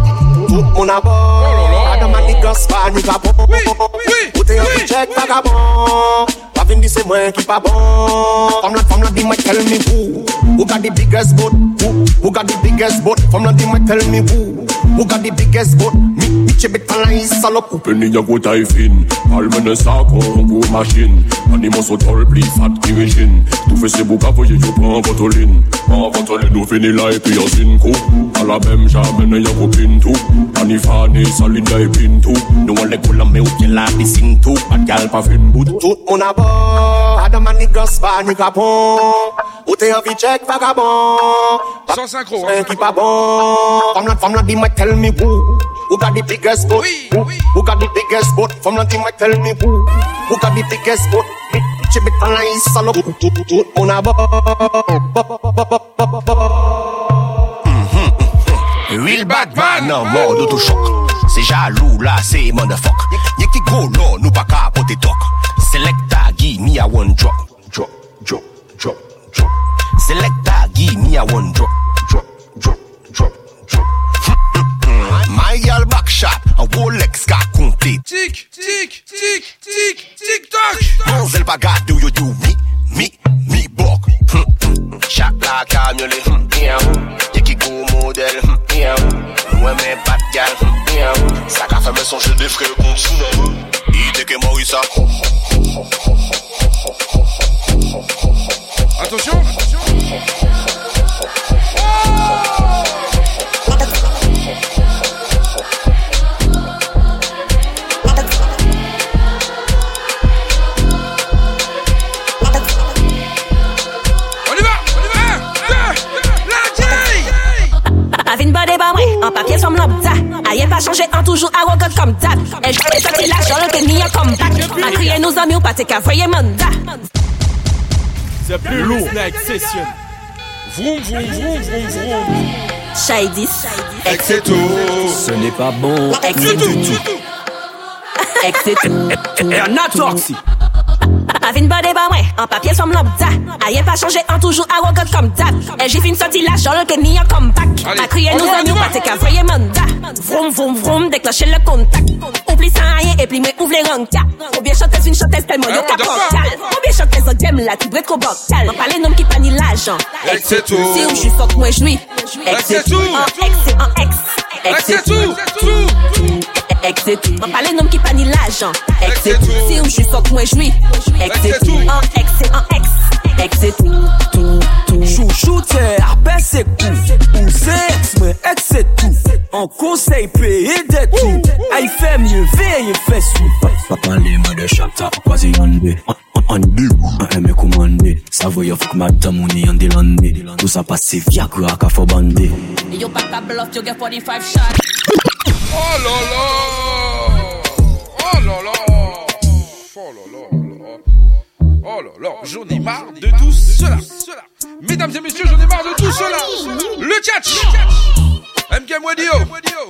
Tout moun a bon Adam and the girls fan, nigga Put it up, check vagabond vin di se mwen ki pa bon Fam lan, fam lan di mwen tell me who Who got the biggest boat? Who, who got the biggest boat? Fam lan di mwen tell me who Who got the biggest boat? Mi, mi che betan la isalop Ou peni ya go tay fin Almene sa kon go machin Animan so tol pli fat ki rejin Tou fe se bou ka voye yo pan vatolin Pan vatolin ou fini la epi yo sin kou Ala bem jamene ya go pintou Ani fane salin la epintou Nou an le kola me ou pye la bisintou Pat gal pa fin bout Tout mon abon Adam and niggas, pas nigga bon. Ou t'es envie check vagabond. Sans synchro. C'est qui pas bon. Femme la femme la dit me tell me who. Who got the biggest boat? Oui, who, oui. who got the biggest boat? Femme la dit me tell me who. Who got the biggest boat? She bit on la salope. Tout tout tout tout on a bop bop bop bop bop bop. Mm-hmm. Real bad man. Non mort d'autochoc. C'est jaloux là, c'est motherfuck. Y'a qui gros non, nous pas capoter toc. Selecta give me a one drop, drop, drop, drop, drop. Selector, give me a one drop, drop, drop, drop, drop. My girl back shot, a Rolex got complete. Tick, tick, tick, tick, tick tock. Hansel Bagat, do you do me, me, me buck? Shot like a muley, yeah. Mm. Yiki go model, yeah. Mm. Ouais, mais pas de gal Ça qu'a fait mes songes des frères contre son hein. homme Il était que moi ça Attention, Attention. A pas changé en toujours arrogant comme d'hab. nos amis ou pas, C'est plus lourd, vous Vroom, vroom, vroom, vroom, vroom. c'est tout. Ce n'est pas bon. et c'est tout. et tout. [laughs] Pas une pas de ouais, en papier somme lambda. Aïe, pas changé, en toujours arrogant comme d'hab. Et j'ai fait une sortie la genre que ni un pas. A crier nous en nous, pas qu'à qu'un vrai mandat. Vroom, vroom, vroom, déclencher le contact. Oublie ça, aïe, et puis ouvrez les rangs, Ou bien chantez une chantez tellement eh, yo capotale. Ou bien chantez un thème là, tu brètes trop On parle les noms qui pas ni l'argent. c'est tout. Si ou j'suis fuck, moi j'jouis. Ex, c'est tout. En ex, c'est en c'est tout. Mwen pale noum ki pa ni la jan Ek se tou Si oum jwi sok mwen jwi Ek se tou An ek se an eks Ek se tou Chou chou te Arpe se kou Ou se eks mwen Ek se tou An konsey peye de tou Ay fe mwen veye fe sou Papan li mwen de chakta Akwazi yande An an de An eme kouman de Savoye fok matamouni Yande lande Nou sa pasif Yagra ka fobande Yo papa bluff Yo get 45 shot Oh là là Oh là là Oh là là Oh là là, j'en ai marre de tout cela. Mesdames et messieurs, j'en ai marre de tout cela. Le catch MK Mwedio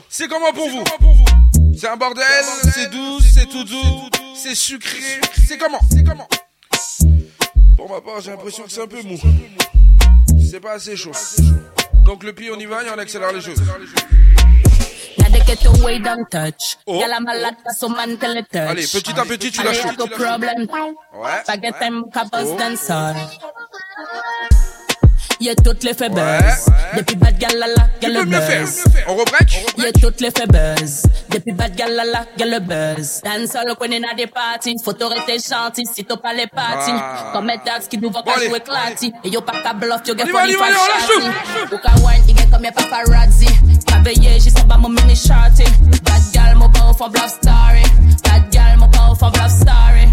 c'est comment pour vous C'est un bordel, c'est doux, c'est tout doux, c'est sucré, c'est comment C'est comment Pour ma part, j'ai l'impression que c'est un peu mou. C'est pas assez chaud. Donc le pied, on y va et on accélère les choses. Now they get away, don't touch. Oh. Y'a la malade, so man tell it touch. Allez, petit à petit, tu lâches. Ouais. Forget ouais. them, cabos, oh y'a toutes les faiblesses. Depuis bad galala, gal le buzz. On rebreak Y'a toutes les faiblesses. Depuis bad galala, gal le buzz. Dan le qu'on est dans des parties. Faut t'arrêter gentil si t'as pas les parties. Ah. Comme les dads qui nous vont qu'à jouer clati. Et yo pas bluff, yo get funny fan shotty. Ou qu'à wine, y'a comme y'a paparazzi. Travailler, j'y sais pas bah, mon mini shotty. Bad gal, mon pauvre au fond bluff story. Bad gal, mon pauvre au fond bluff story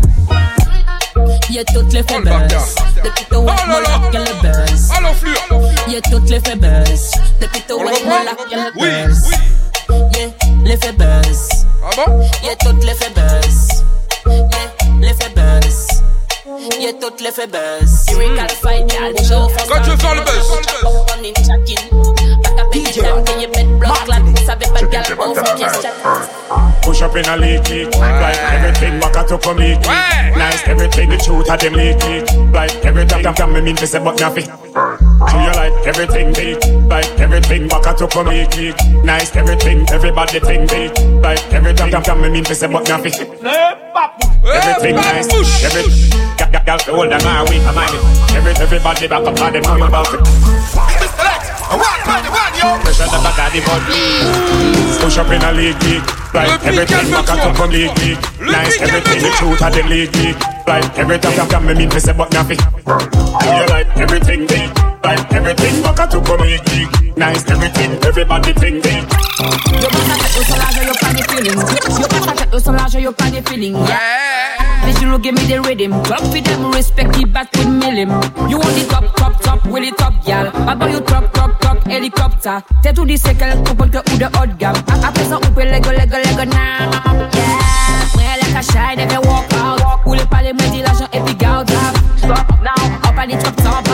y'a toutes les faiblesses. Depuis ton web, moi là qu'elle est baisse. Y'a toutes les faiblesses. Depuis ton web, moi là qu'elle est baisse. Yeah, les faiblesses. Ah bon? Y'a toutes les faiblesses. Yeah, les faiblesses. Y'a toutes les fait buzz. Quand tu veux faire le buzz. Push up in a leak it Like everything back at up me Nice everything the truth of them leak it Like everything that me mean to say but nothing Do you like everything big Like everything back at up me Nice everything everybody think big Like everything that me mean to say but nothing Everything nice. Every girl hold them our way. i it. Every everybody back up on them know about it. One, one, one, yo. Pressure the back of the body. Push up in a league, league. Right, everything back up on league, league. Nice, everything the truth of the league, league. Right, every time I come, me mean to say but nothing. Do you like everything, league? Like everything, Baka to come Nice everything, everybody think me. Yo baka check with Solange, yo pan the You Yo baka check with Solange, yo pan the feeling. Yeah. Visual give me the rhythm. Club for them, respect the back with millim. You want the top, top, top, will it top, gal. Baba you top, top, top, helicopter. T'es to the c'est qu'elle to the odd de I de gamme. Après on peut lego, lego, lego, now. Yeah. like a shine, cachaille, devait walk out. Pull up le palais, moi, dit l'argent et puis garde. Stop now, up on the top, top.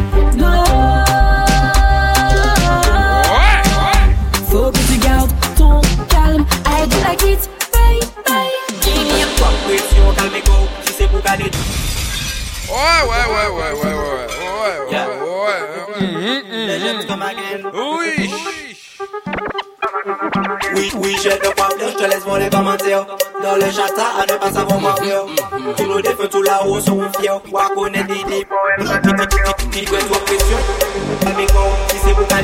Ouais, ouais, ouais, ouais, ouais, ouais, ouais, ouais ouais. ouais ouais, ouais, ouais, Oui. Oui, oui, je de quoi je te laisse les commentaires. Dans le chata, à ne pas savoir mentir. Tu nos défend, tout la haut, sont fiers. Wa connaît Didi. Qui toi,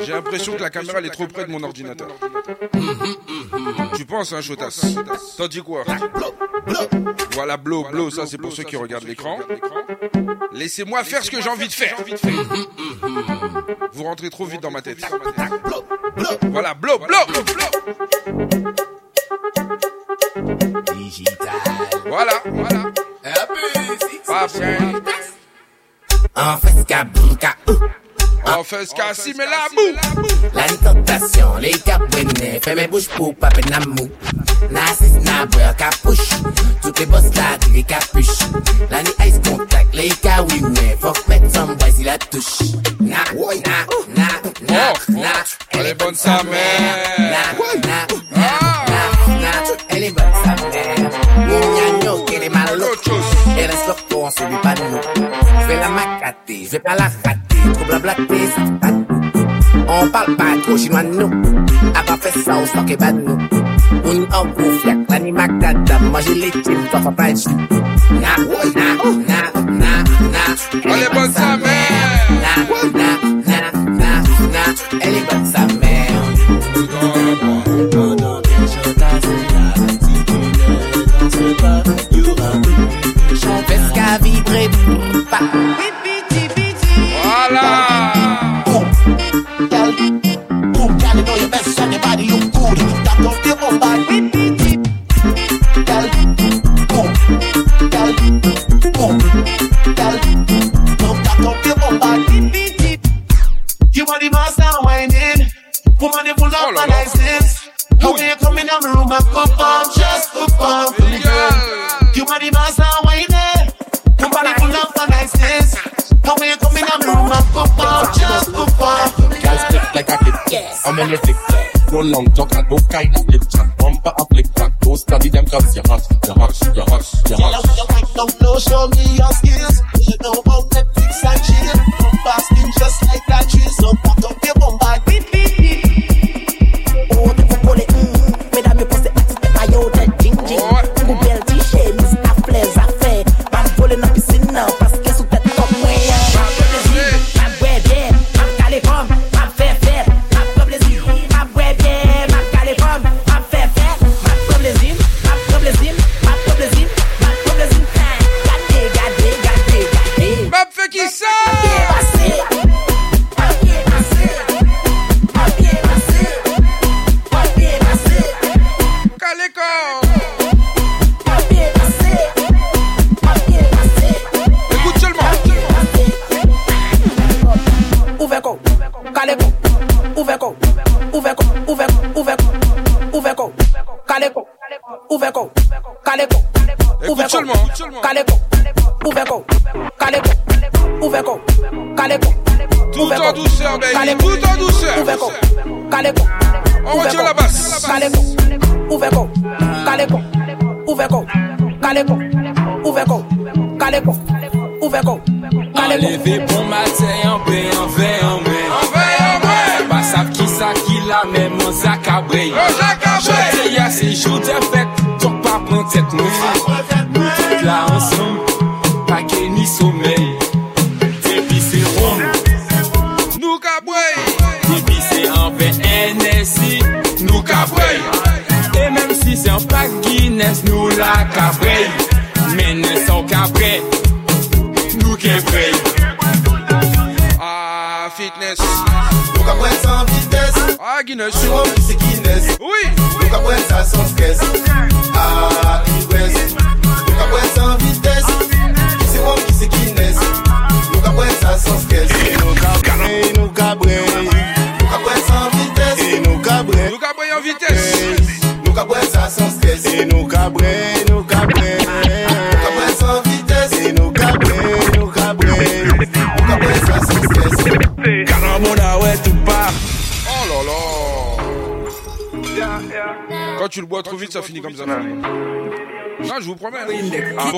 J'ai l'impression que la caméra elle est trop près de mon ordinateur. Tu penses, hein, Chotas T'as dit quoi Voilà, blow, blow, ça c'est pour ceux qui regardent l'écran. Laissez-moi faire ce que j'ai envie de faire. Vous rentrez trop vite dans ma tête. Voilà, blow, blow Digital. Voilà, voilà. En face, ah. On fait ce cas si mais la boue. La tentation, les cabinets, fais mes bouches pour pas peine à mou. Nazis, nabouer, capuche. Toutes les bosses là, les capuches. La ni ice contact, les kawinés. Faut mettre son bois, il la touche. Na, na, na, na, na. Elle est bonne sa mère. Na, na, na, na, na. Elle est bonne laisse leur nous. Je la je vais pas la On parle pas trop chinois nous, ah, pas fait ça au en bouffe, les pas Na, na, na, na, est bonne sa mère. na, na, elle est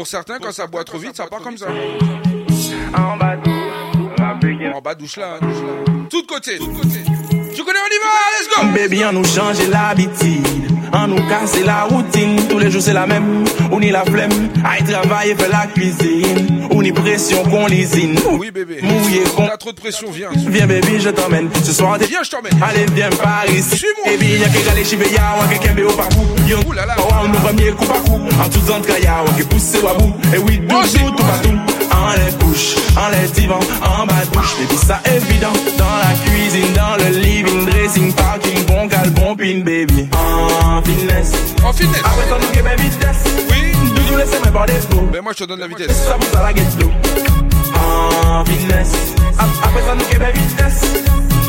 Pour certains, quand ça boit trop vite, ça part comme ça. En bas En bas hein, douche là. Tout de côté. Tu connais on y va, let's go. Baby, on nous change l'habitude. On nous casse la routine. Tous les jours, c'est la même. On y la flemme. à travailler, faire la cuisine. On y pression qu'on l'isine. Oui, bébé. Mouillé, qu'on. a trop de pression, viens. Viens, baby, je t'emmène. Ce soir, viens, je t'emmène. Allez, viens Paris. ici. Suis-moi. Eh baby, y'a qu'à chez quelqu'un, au parcours. on nous va mieux, coup En tout temps, ou à c'est Wabou, Et oui, doujou, tout partout En les couches, en les divans, en bas douche. Baby, ça évident. Dans la cuisine, dans le living, dressing, parking, bon cal, bon pin, baby. En fitness, En fitness. Après ça, nous, ma vitesse. Oui. Doudou, laissez-moi par des flots. Mais moi, je te donne la vitesse. Ça vous à la guette En fitness, Après ça, nous, ma vitesse.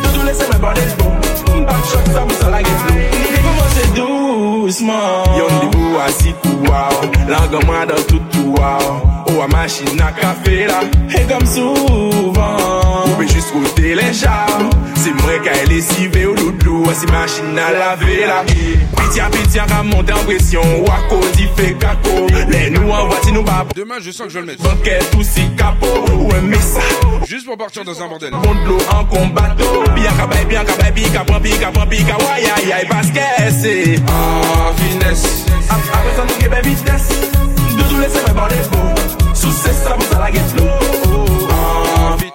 Doudou, laissez-moi mes des Back shot, ça vous ça, la guette Se dou sman Yon di ou a siku waw La gom wad a tutu waw Ou a mashin a kafe la E gom souvan juste juste les les qu'elle vrai mwen ka ele au ou loulou A si machine à laver la à pitia à monte en pression Wako di fe kako Les nou an nous nou Demain je sens que je le mettre si Ou ça Juste pour partir dans un bordel Monde l'eau en combatto. Bien cabaye, bien cabaye Pika pran pika pran pika Wayayay Paske se Ah finesse De lese mwen par les Sou se sa sa la get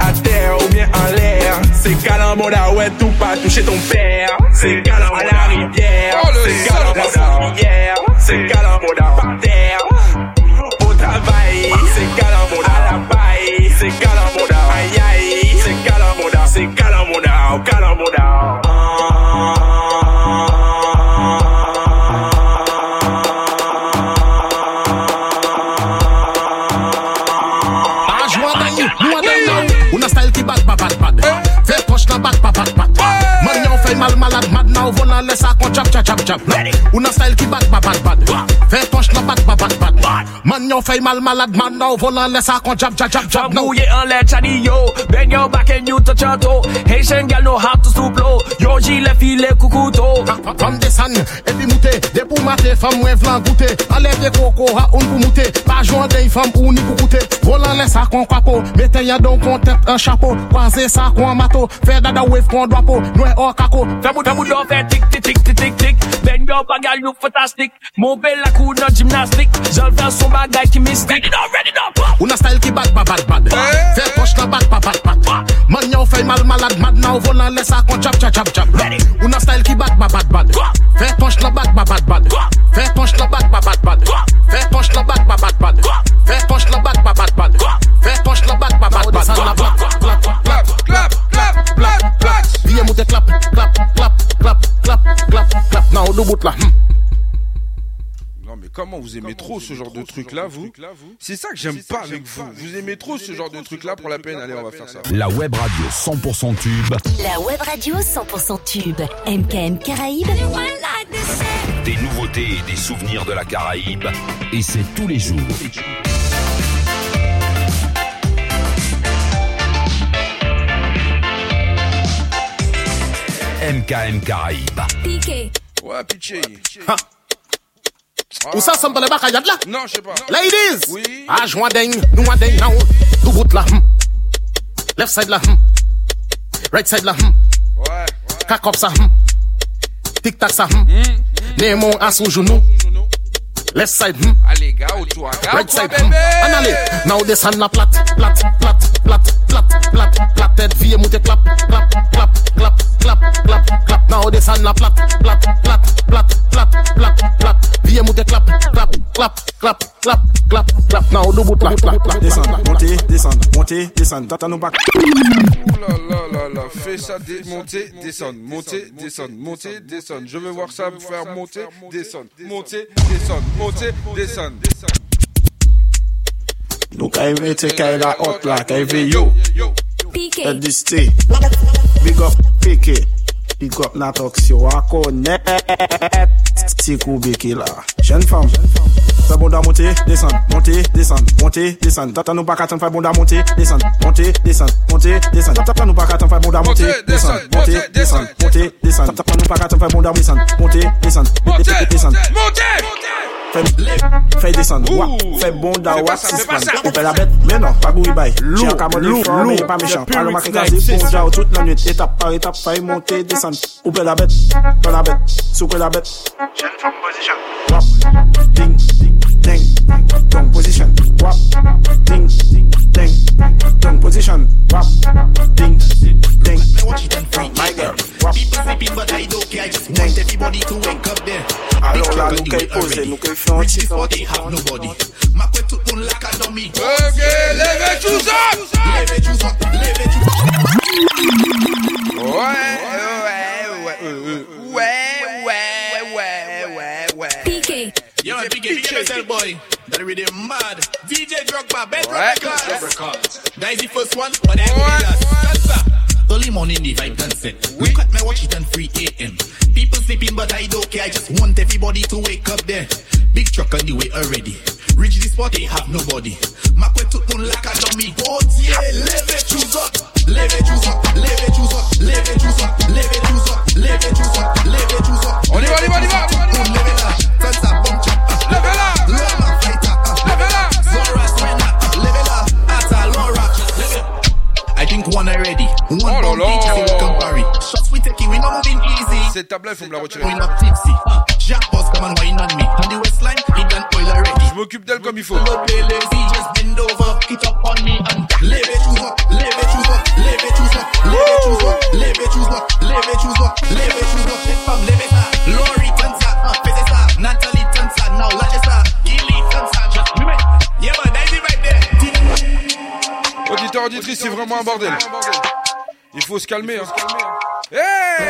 à terre ou bien en l'air. C'est calambola, ouais, tout pas toucher ton père. C'est calambola la oh, rivière. c'est c'est la rivière, C'est calambola par terre. Au travail, c'est calambola à la paille. C'est calambola, aïe aïe. C'est calambola, c'est calambola, calambola. chop chop chop chop. Una style qui bat bat bat bat. Fais poche la bat bat bat bat. Bad man, yo fay mal malad man now les kon jab jab jab jab nou ye an let chadi yo Bend your back and you touch your toe Haitian gal know how to stoop low Yo jile file kukuto ah, ah, Femme desan, epi moute De pou mate, femme mwen vlan goute Ale de koko ha ah, un pou moute Pa jwan dey femme ou ni pou koute Volant les sa kon kwapo Mete yon don kon tet an chapo Kwaze sa kon mato Fè dada wave kon dwapo Noe or kako Fè mou damou do fè tik tik tik tik tik Bend your back and you fantastic Mou bel la kou nan gymnastic Jol Stel sou bagay ki mistik Ready now, ready now, pop Ou style ki bad, bad, bad, bad Fè poch la bad, bad, bad, bad Man yaw fè mal malad, mad Nan Vona volan kon chap, chap, chap, chap Ou nan style ki bad, bad, bad, bad Fè poch la bad, bad, bad, bad Fè poch la bad, bad, bad, bad Fè poch la bad, bad, bad, bad Fè poch la bad, bad, bad, bad Fè poch la bad, bad, bad, bad Clap, clap, clap, clap, clap, clap Viye moutè clap, clap, clap, clap, clap, clap, clap Nan ou do bout la, hm comment vous aimez trop ce genre de truc là vous, C'est ça que j'aime pas, avec vous. Vous aimez trop ce genre de truc là pour la peine, allez, on va faire ça. La web radio 100% tube. La web radio 100% tube. MKM Caraïbes. Des nouveautés et des souvenirs de la Caraïbe et c'est tous les jours. MKM Caraïbes. Piqué. Ouais, pitché. Ah. Ou sa me le pas, yad là. Non, je sais pas. Ladies! Oui. Ah, joint nous a la, hum, Left side la, hum, Right side la, hum, Ouais, Kakop hmm. Tic tac à hmm. hmm, sous genou. Left side, hum, Allez, gars, Right side, hmm. dit, now descend la plate, plate, plate, plate, plate, plate, plate, tête, vie, clap, clap, clap, clap, clap, clap, clap, now descend la plate, plate, plate, plate, Descendre, monter, descendre, monter, descendre. Tata fais ça, monter, descendre, monter, descendre, monter, descendre. Je veux voir ça faire monter, descendre, monter, descendre, monter, descendre. Donc, la yo. Piqué. Big up, piqué. Big up, Natox, yo, à connaître. Jeune femme. Fer bon da monte lise san! 哨 lèe! Fe invent fèy disan, fe botn da swad sipan Ope laSLI menou Fè gou ipay Tiyan kamon li parole, pou tiyecake Mat magwik kazi, bo jav o tout nan nun et atau Herouti aa nenk il entend Ope laSLI milhões jadi kye Sorednos oggi Kounit matanger k 문 slinge ding, tongue position, wap, ding, ding, tongue position, wap, ding, ding. What you done from my girl? Be sleeping, but I don't care. I just want everybody to wake up there. Alors là, nous qu'elle pose, nous qu'elle fait un petit they have nobody. Ma couette tout le monde like a dummy. Ok, levez tout ça! Levez tout ça, levez tout ça. Ouais, ouais, ouais, ouais. DJ boy. That really mad. DJ Drogba, Bedrock right. Records. That is the first one, but then right. Early morning, the vibe dancing. Look at my watch, it done 3 a.m. People sleeping, but I don't care. I just want everybody to wake up there. Big truck on the way already. Reach this spot, they have nobody. Makwe to moun like a dummy. Oh yeah, leve choose up. Leve choose up. Leve choose up. Leve choose up. Leve choose up. Leve choose up. Leve choose up. Leve One already. One oh bomb each, I feel like Barry. Shots we taking, we not moving easy. Cette table-là, il faut me la retirer. We not tipsy. Uh, Jackpot, come on, wine on me. On the waistline, he done oil already. Je m'occupe d'elle comme il faut. Just bend over, hit up on me and leve choose leve choose leve choose leve choose leve choose leve choose leve choose Femme, leve ça. Laurie, uh, tente ça. Fais ça. Nathalie, tente ça. Now, lâche ça. auditrice, c'est vraiment un bordel. Il faut se calmer. Hein. Hey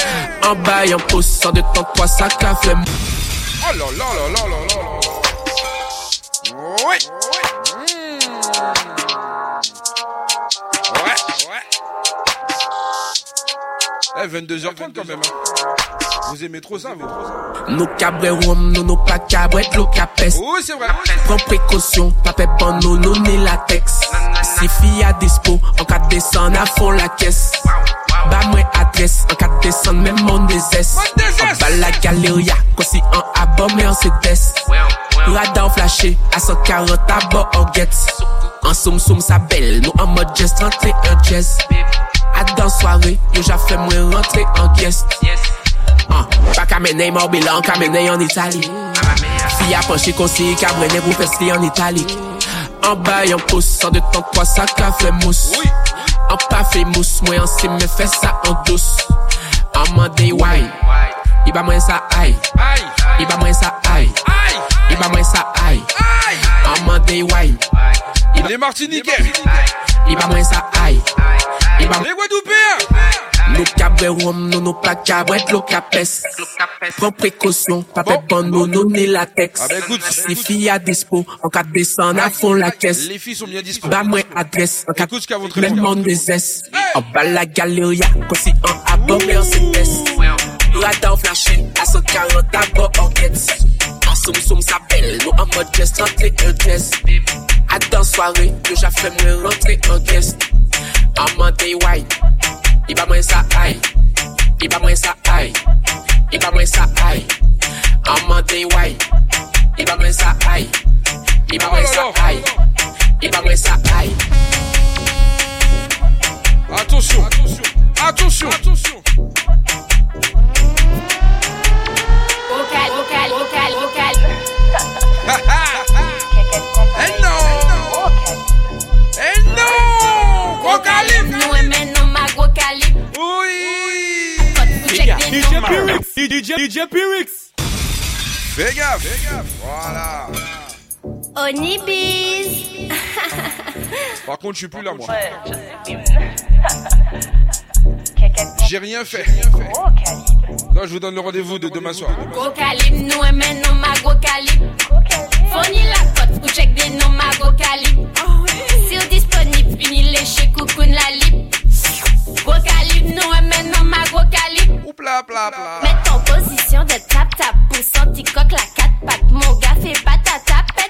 en bail, en poussant de temps, toi, ça café. Oh là là là là là là. Oui. Hmm. Ouais. Ouais. Eh, 22 h 20 quand même. Hein. Vous aimez trop ça, vous Nos cabrets ou nous nos pas cabrettes, l'eau capes. Oui c'est vrai. Prends précaution, pas pépin, nous, nous, la latex ses filles à dispo En cas de descendre à fond la caisse Bah moi adresse En cas de descendre même mon désesse On bas la galeria qu'on s'y en abon mais en cédès Radar flashé à 140 à bord en guette En soum soum sa belle Nous en mode rentrez en jazz À dans soirée nous j'a fait moi rentrer en guest hein, Pas qu'à mes au bilan Qu'à mes en Italie Fille à pencher qu'on s'y cabrenait Vous faites en Italie. En bail, en pouce, sans de temps, trois sacs à fait mousse. En pafé mousse, moi, en si me fait ça en douce. En mandé, why? Il va moins ça, aïe. Il va moins ça, aïe. Il va moins ça, aïe. En mandé, why? Les Martiniquais. Il va moins ça, aïe. Il va moins ça, aïe. Les Guadeloupéens. Nous cabouets, nous, nous pas cabouets, nous capes. Prends précaution, pas bon. prendre bon. nos ni la texte les filles à dispo, en cas de descendre à fond la caisse. Les filles sont bien dispo. Bah, moi, adresse, en cas de même monde des S. En bas la galeria, aussi en abord, mais on s'épaisse. Radar flashé, à 140 d'abord, enquête. En somme, somme, ça belle, nous en mode geste, rentrée, un geste. À dans soirée, déjà fait me rentrer en guest. En mode white. Il va moins ça, aïe. Il va moins ça, aïe. ibabwesa ai amate wai ibabwesa ai ibabwesa ai ibabwesa ai Attention, attention, attention. Vocal, vocal, vocal, vocal. [laughs] Eh non, eh non, vocal. DJ Pyrix, DJ, DJ Pyrix. Fais gaffe, Voilà. Onibis. [laughs] Par contre, je suis plus là, moi. [laughs] J'ai rien fait. Là, je vous donne le rendez-vous de demain soir. Go calibre, nous aimons nos magots Calim. Fournis la cote ou check des nos magots Si ah Sur disponible, finis les chez de la lip. Gros calibre, nous et maintenant ma gros calibre. Ou bla bla Mets en position de tap tap pour sentir coque la 4 pattes. Mon gars fait patata pète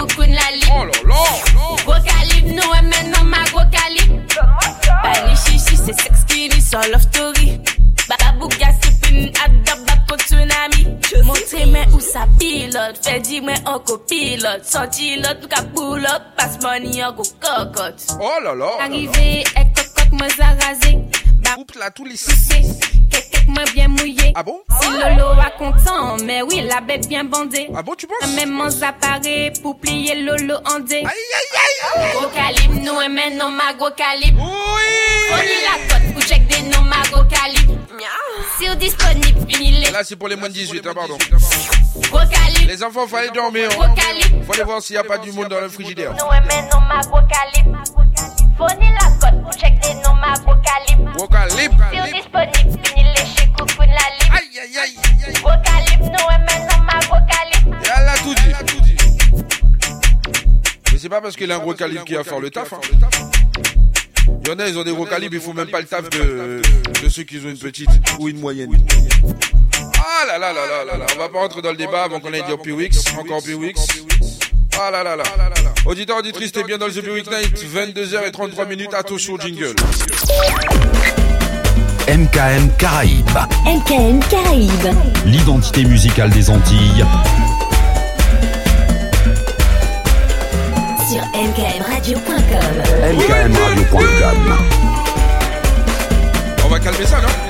koukoun lalik oh Gwo kalib nou e menon ma gwo kalib Pali shishi se seks ki li so love story Babou gasipin at dab bak kon tsunami Montre men ou sa pilot, fe di men an ko pilot Soti lot nou ka pull up, pas money an go kokot Arrive e kokot mwen zaraze Oup la tou li moi bien mouillé. Ah bon? Si ah Lolo a content, mais oui, la bête bien bandée. Ah bon, tu penses? Même en appareil pour plier Lolo en dé. Aïe, aïe, aïe! Gros calibre, nous aimons nos ma calibre. Oui! On la cote pour check des nos ma gros Si Sur disponible, fini Là, c'est pour les moins de 18, hein, pardon. Les enfants, fallait dormir. Gros hein. calibre. Faut aller voir s'il n'y a pas du monde dans le frigidaire. Nous aimons nos ma format Vocalip. Vocalip. Sur disponible, fini léché, coucou la lip. Aïe, aïe, aïe. Vocalip, nous, maintenant, ma brocalibre Et elle a tout dit. Mais c'est pas parce qu'il a un calibre qui a fort le taf. Hein. Il y en a, ils ont des gros calibres, ils font même pas le taf de, ceux qui ont une petite ou une moyenne. Ah là là là là là là, on va pas rentrer dans le débat avant qu'on ait dit p encore P-Wix. Ah là là là. Auditeur, auditrice, t'es bien dans le The Week 22h33 minutes, à attention jingle. MKM Caraïbes. MKM Caraïbes. L'identité musicale des Antilles. Sur mkmradio.com. mkmradio.com. On va calmer ça, non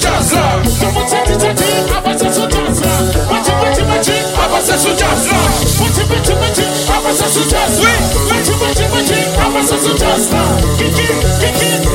sojazla Muti muti aba se sojazla Muti muti muti aba se sojazla Muti muti muti aba se sojazla Muti muti muti aba se sojazla Kiki kiki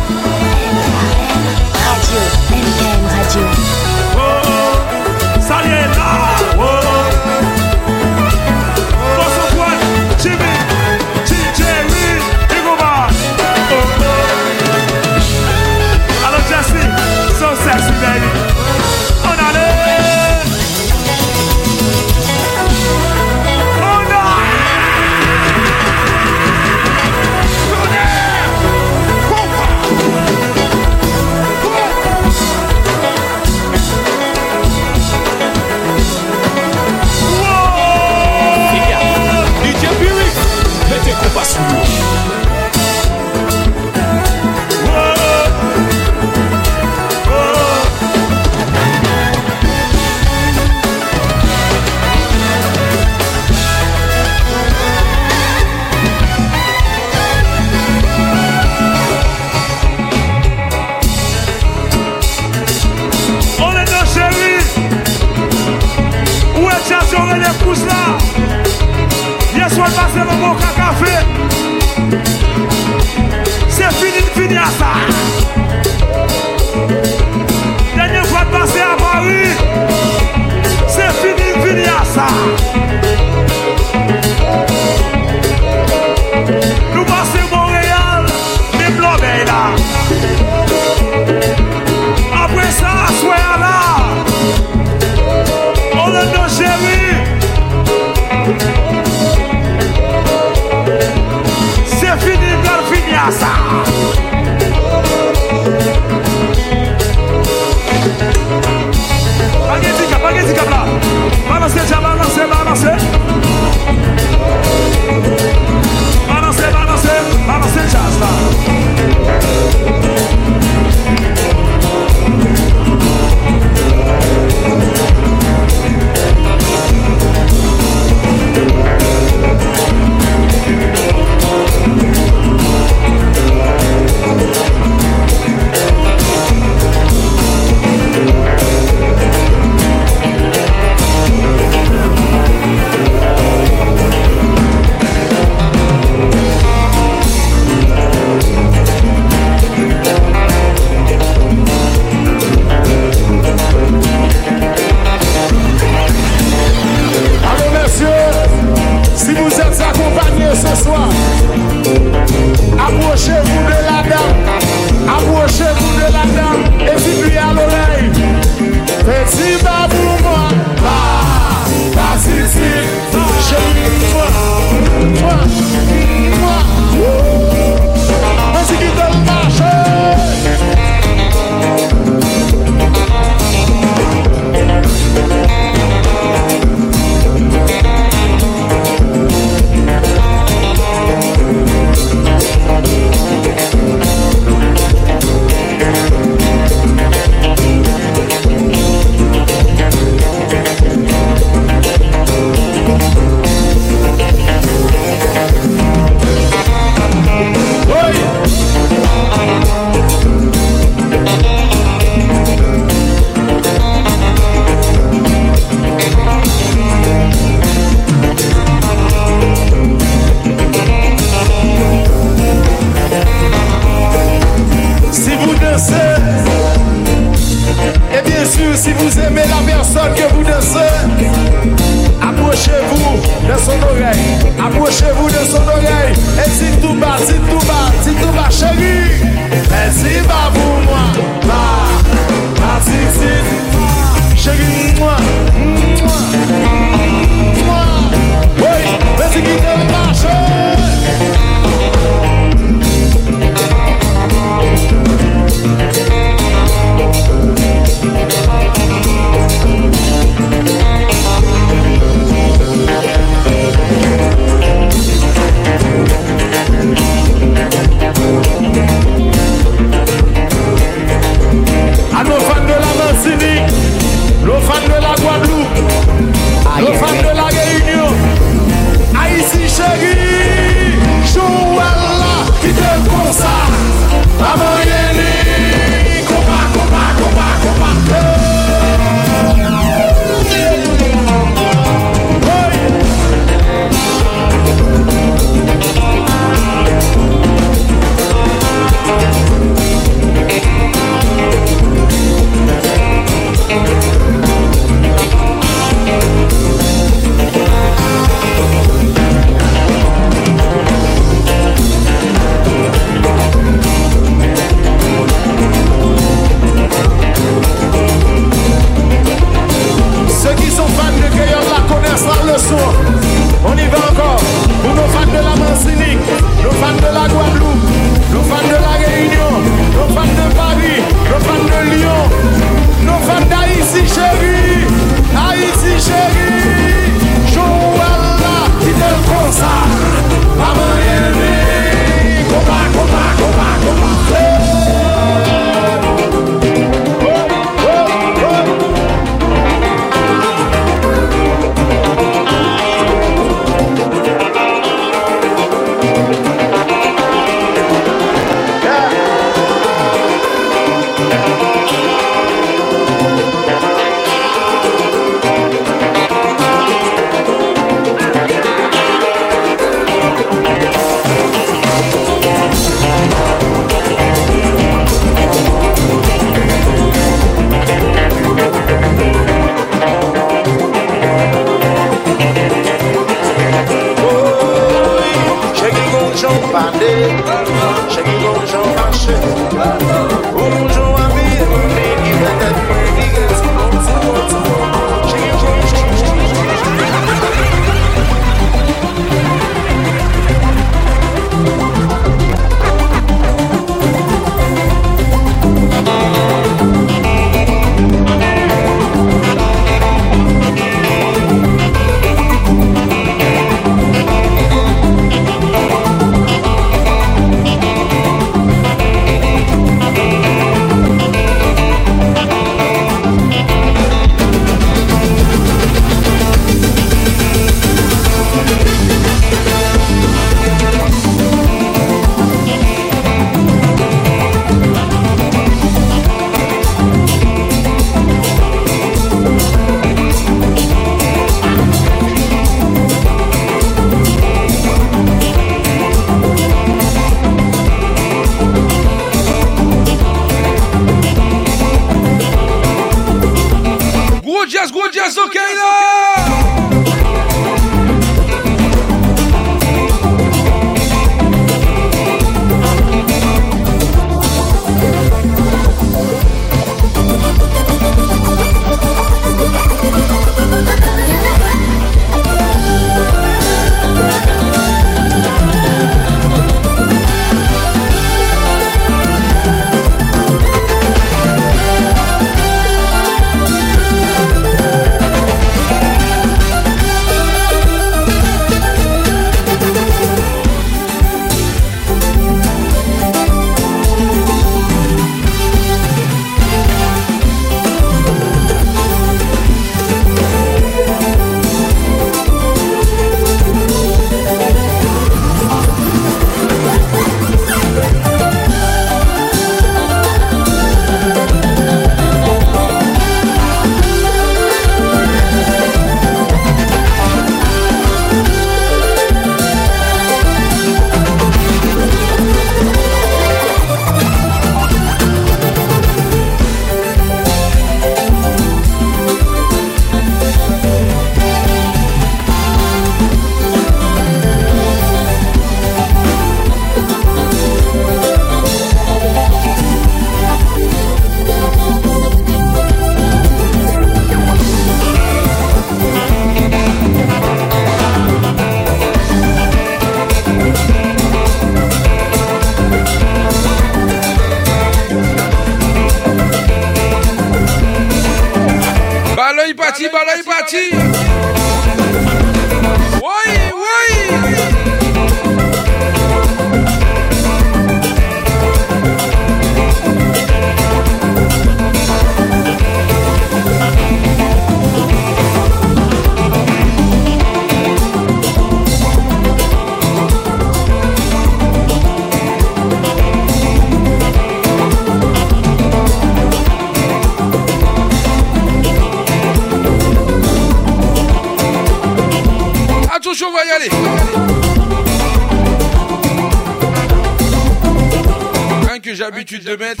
de mettre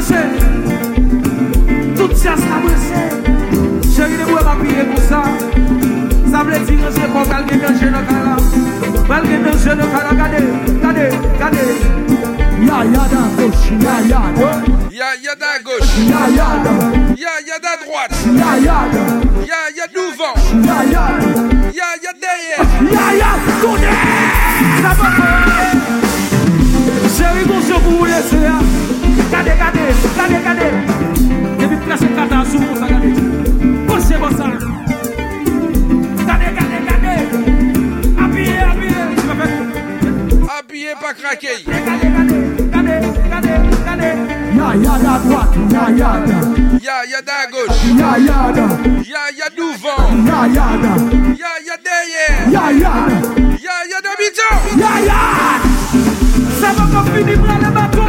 Sè, tout sè a sa mè sè Sè y de mè mè piye pou sa Sa mè ti nè sè pou kalke mè jè nè kala Kalke mè jè nè kala, gade, gade, gade Yaya dan koushi, yaya dan yard what? Ya yard. Ya ya dagosh. Ya yard. Ya ya duvan. Ya yard. Ya ya deye. Ya yard. Ya ya dabitan. Ya yard. Ça va comme fini, bras le bâton.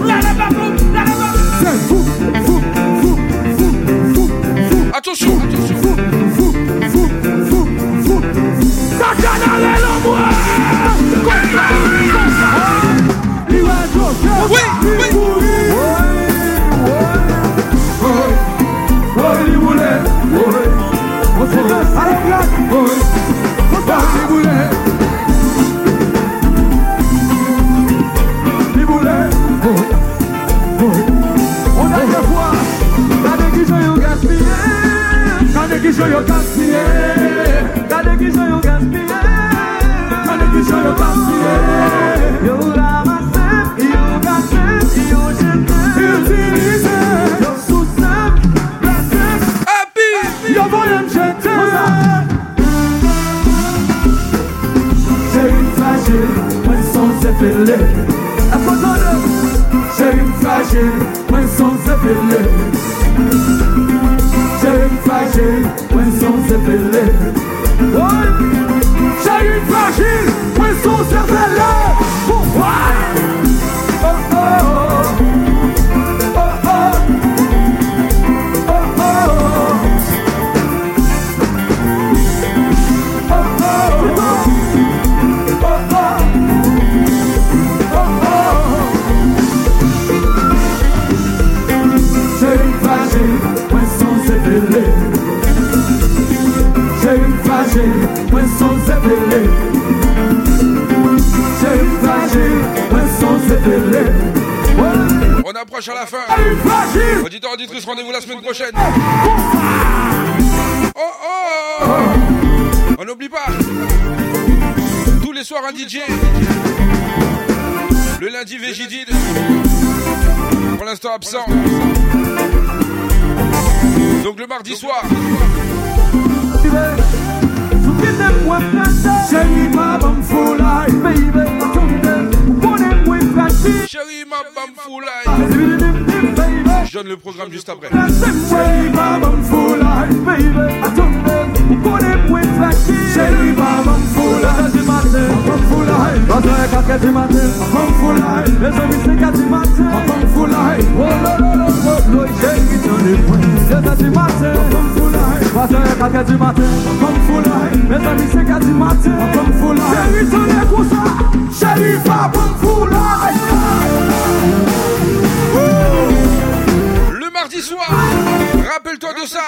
Bras le bâton. Bras fou, fou, fou, fou, fou, fou. Attention, attention. Fou, fou, fou, fou, fou, fou. Tacana, Je yo gaspillé Gade je yo gaspillé je yo Yo yo yo yo yo J'ai une fragile, moi J'ai une fragile, When songs are On approche à la fin. Auditeur, auditeur, rendez-vous la semaine prochaine. Oh oh On n'oublie pas. Tous les soirs un DJ. Le lundi Végidide. Pour l'instant absent. Donc le mardi soir. Baby, Cheri ma bamb foulaye Je jane le programme juste apre Cheri ma bamb foulaye Atonde pou konen pou etre ki Cheri ma bamb foulaye Chèri ma bamb foulaye Chèri ma bamb foulaye Chèri ma bamb foulaye Chèri sa le kousa Cheri ma bamb foulaye Rappelle-toi de ça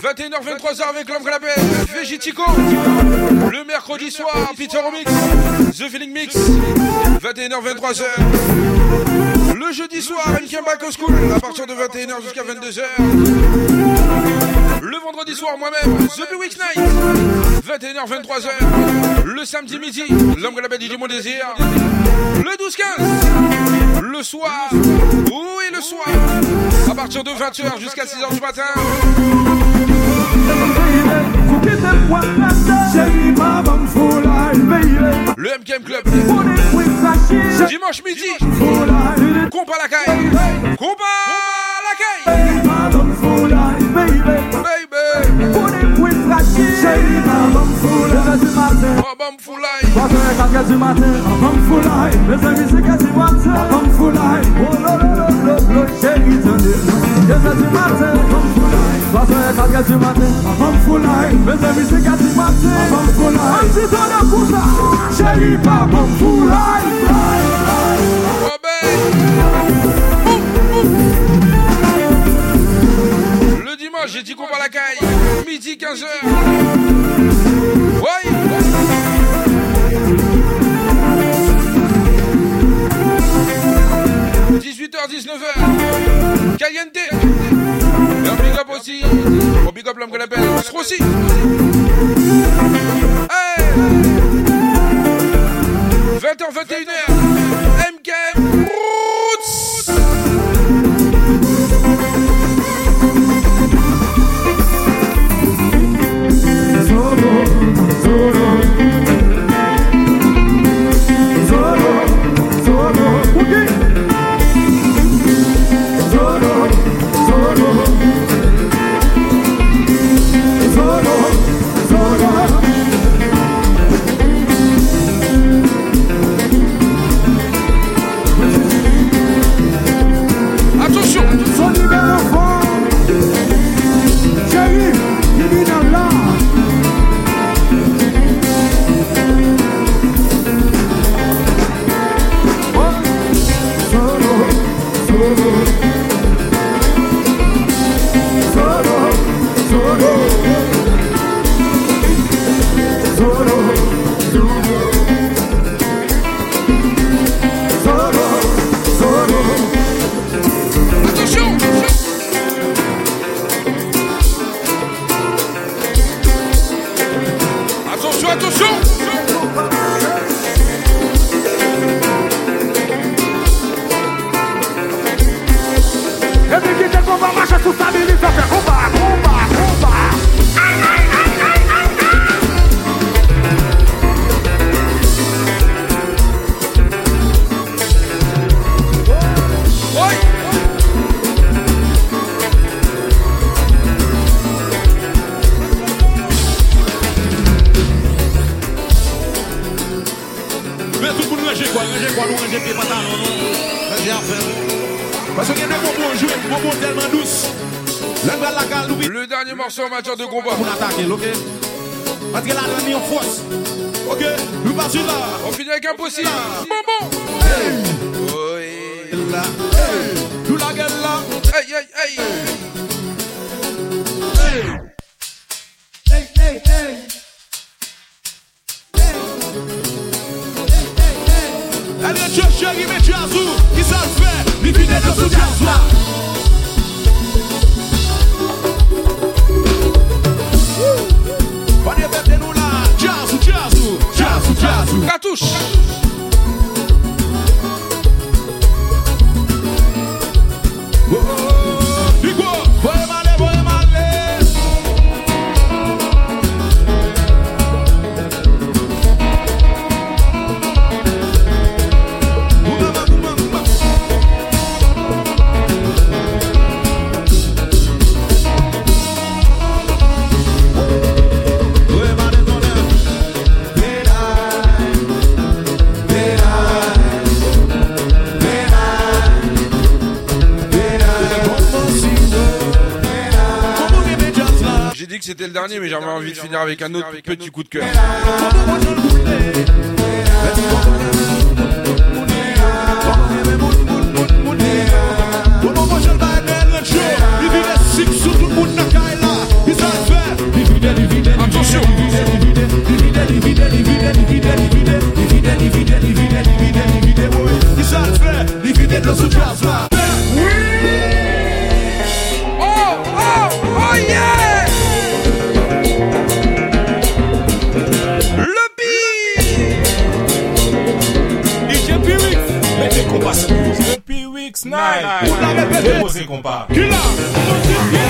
21h, 23h avec l'homme qu'on appelle Vegetico Le mercredi soir, Peter Mix The Feeling Mix 21h, 23h Le jeudi soir, MK Back School À partir de 21h jusqu'à 22h le vendredi soir moi-même, The Week Night, 21h, 23h, le samedi midi, l'homme que appelle DJ Mon Désir, le 12-15. Le soir, oui, le soir, à partir de 20h jusqu'à 6h du matin. Le MKM Club. Dimanche midi. Compa la caille. Compa la caille. A bom Fulay A bom Fulay A bom Fulay A bom Fulay A bom Fulay A bom Fulay A bom Fulay A bom Fulay j'ai dit qu'on va la caille. Midi 15h. Ouais. 18h-19h Caliente Et un big up aussi On big up l'homme qu'on appelle se Hey 20h-21h j'avais envie de finir avec un autre petit coup de cœur. Kou la vepe, kou se kompa Kou la vepe, kou se kompa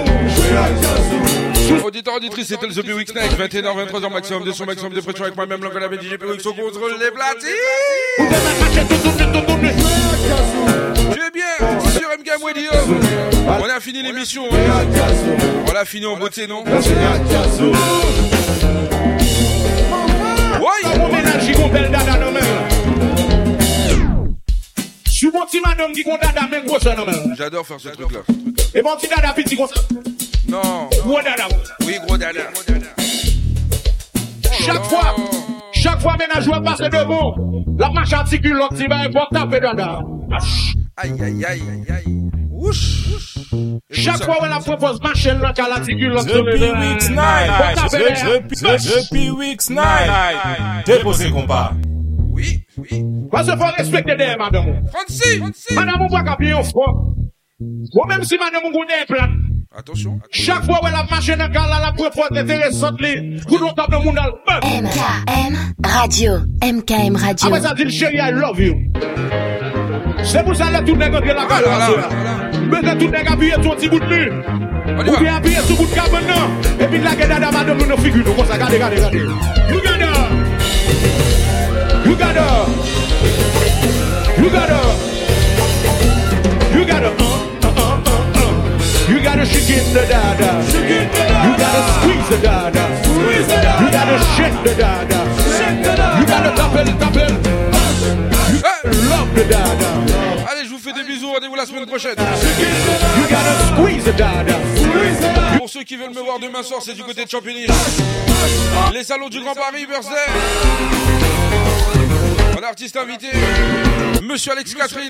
Auditeur, auditrice, c'était le The Week 21h, 23h maximum de son maximum de pression avec moi-même, l'angle DJ on contrôle les platines Tu bien, On a fini l'émission, hein. on l'a fini en beauté, non J'adore faire ce truc-là. Et Non. Gwo dada wou Oui, gwo dada Chak fwa Chak fwa men a jwè paske devou La macha ti gulok ti baye Fok tape dada Chak fwa wè la fwofos Machel lak a la ti gulok Fok tape dada Fok tape dada Fok tape dada Fok tape dada Fok tape dada Chak fwa wè la machè nè kal la la pwè fwè tè tè lè sot lè Koun wò tap nou moun dal MKM Radio MKM Radio A mwen sa di l chèri I love you Se mwè sa lè tout nè gòt gè la kal Mwen se tout nè gòp yè ton ti bout lè Mwen yè ap yè ton bout kal mè nan E bin lè gen nan nan man nou nou figy nou Kousa gade gade gade Lugada Lugada Lugada Allez, je vous fais des bisous. Rendez-vous la semaine prochaine. Pour ceux qui veulent me voir demain soir, c'est du côté de Champigny. Les salons du Grand Paris, birthday. Un artiste invité, Monsieur Alex Catherine.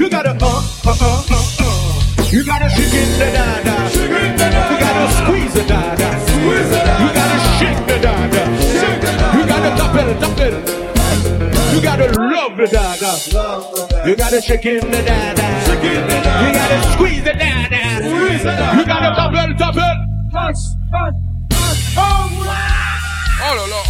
You gotta uh uh uh uh uh. You gotta shake it da da da. You gotta squeeze it da da. You gotta shake the da da. You gotta dump it, dump it. You gotta love the da da. You gotta shake it da da You gotta squeeze the da da. You gotta dump it, dump it. Punch, punch, punch. Oh wow! Oh la la.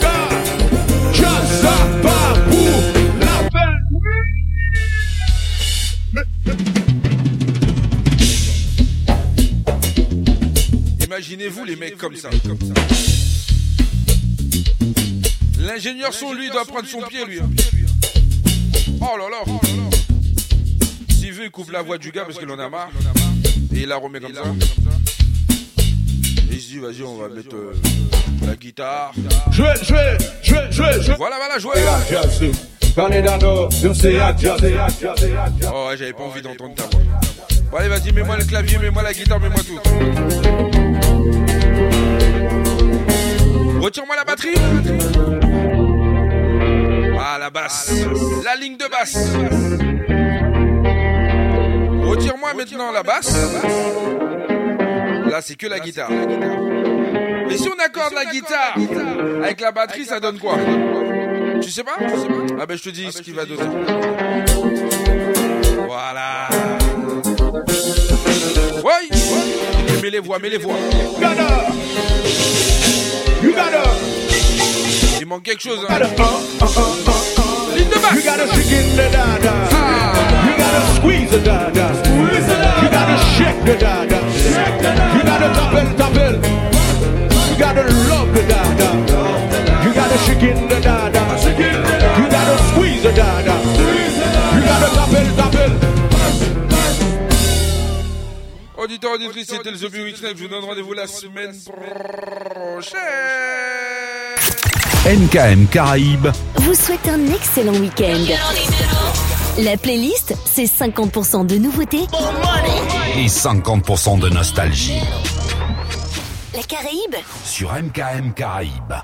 Imaginez-vous les mecs comme ça. L'ingénieur son, lui, doit prendre son pied, lui. Oh, oh là là. S'il veut, il coupe la voix du gars parce qu'il en a marre. Et il la remet comme ça. Et il se dit, vas-y, on va mettre euh, euh, la guitare. Jouez, jouez, jouez, jouez, Voilà, voilà, jouez. Oh, j'avais pas envie d'entendre ta voix. allez, vas-y, mets-moi le clavier, mets-moi la guitare, mets-moi tout. Retire-moi la batterie. Ah, la basse. La ligne de basse. Retire-moi maintenant la basse. Là, c'est que la guitare. Mais si on accorde la guitare avec la batterie, ça donne quoi Tu sais pas Ah, ben je te dis ce qui va donner. Voilà. Ouais, Mets Mais les voix, mets les voix. You gotta. Il manque quelque chose. Hein. Ligne de basse. You gotta chicken the dada. Ah. You gotta squeeze the da. You gotta shake the da. You gotta double double. You gotta love the da. You gotta chicken the da. You gotta squeeze the da. You gotta double. Auditeurs, auditrices, c'était le The Weekend. Je vous donne rendez-vous la semaine prochaine. MKM Caraïbes vous souhaite un excellent week-end. La playlist, c'est 50% de nouveautés et 50% de nostalgie. La Caraïbe sur MKM Caraïbes.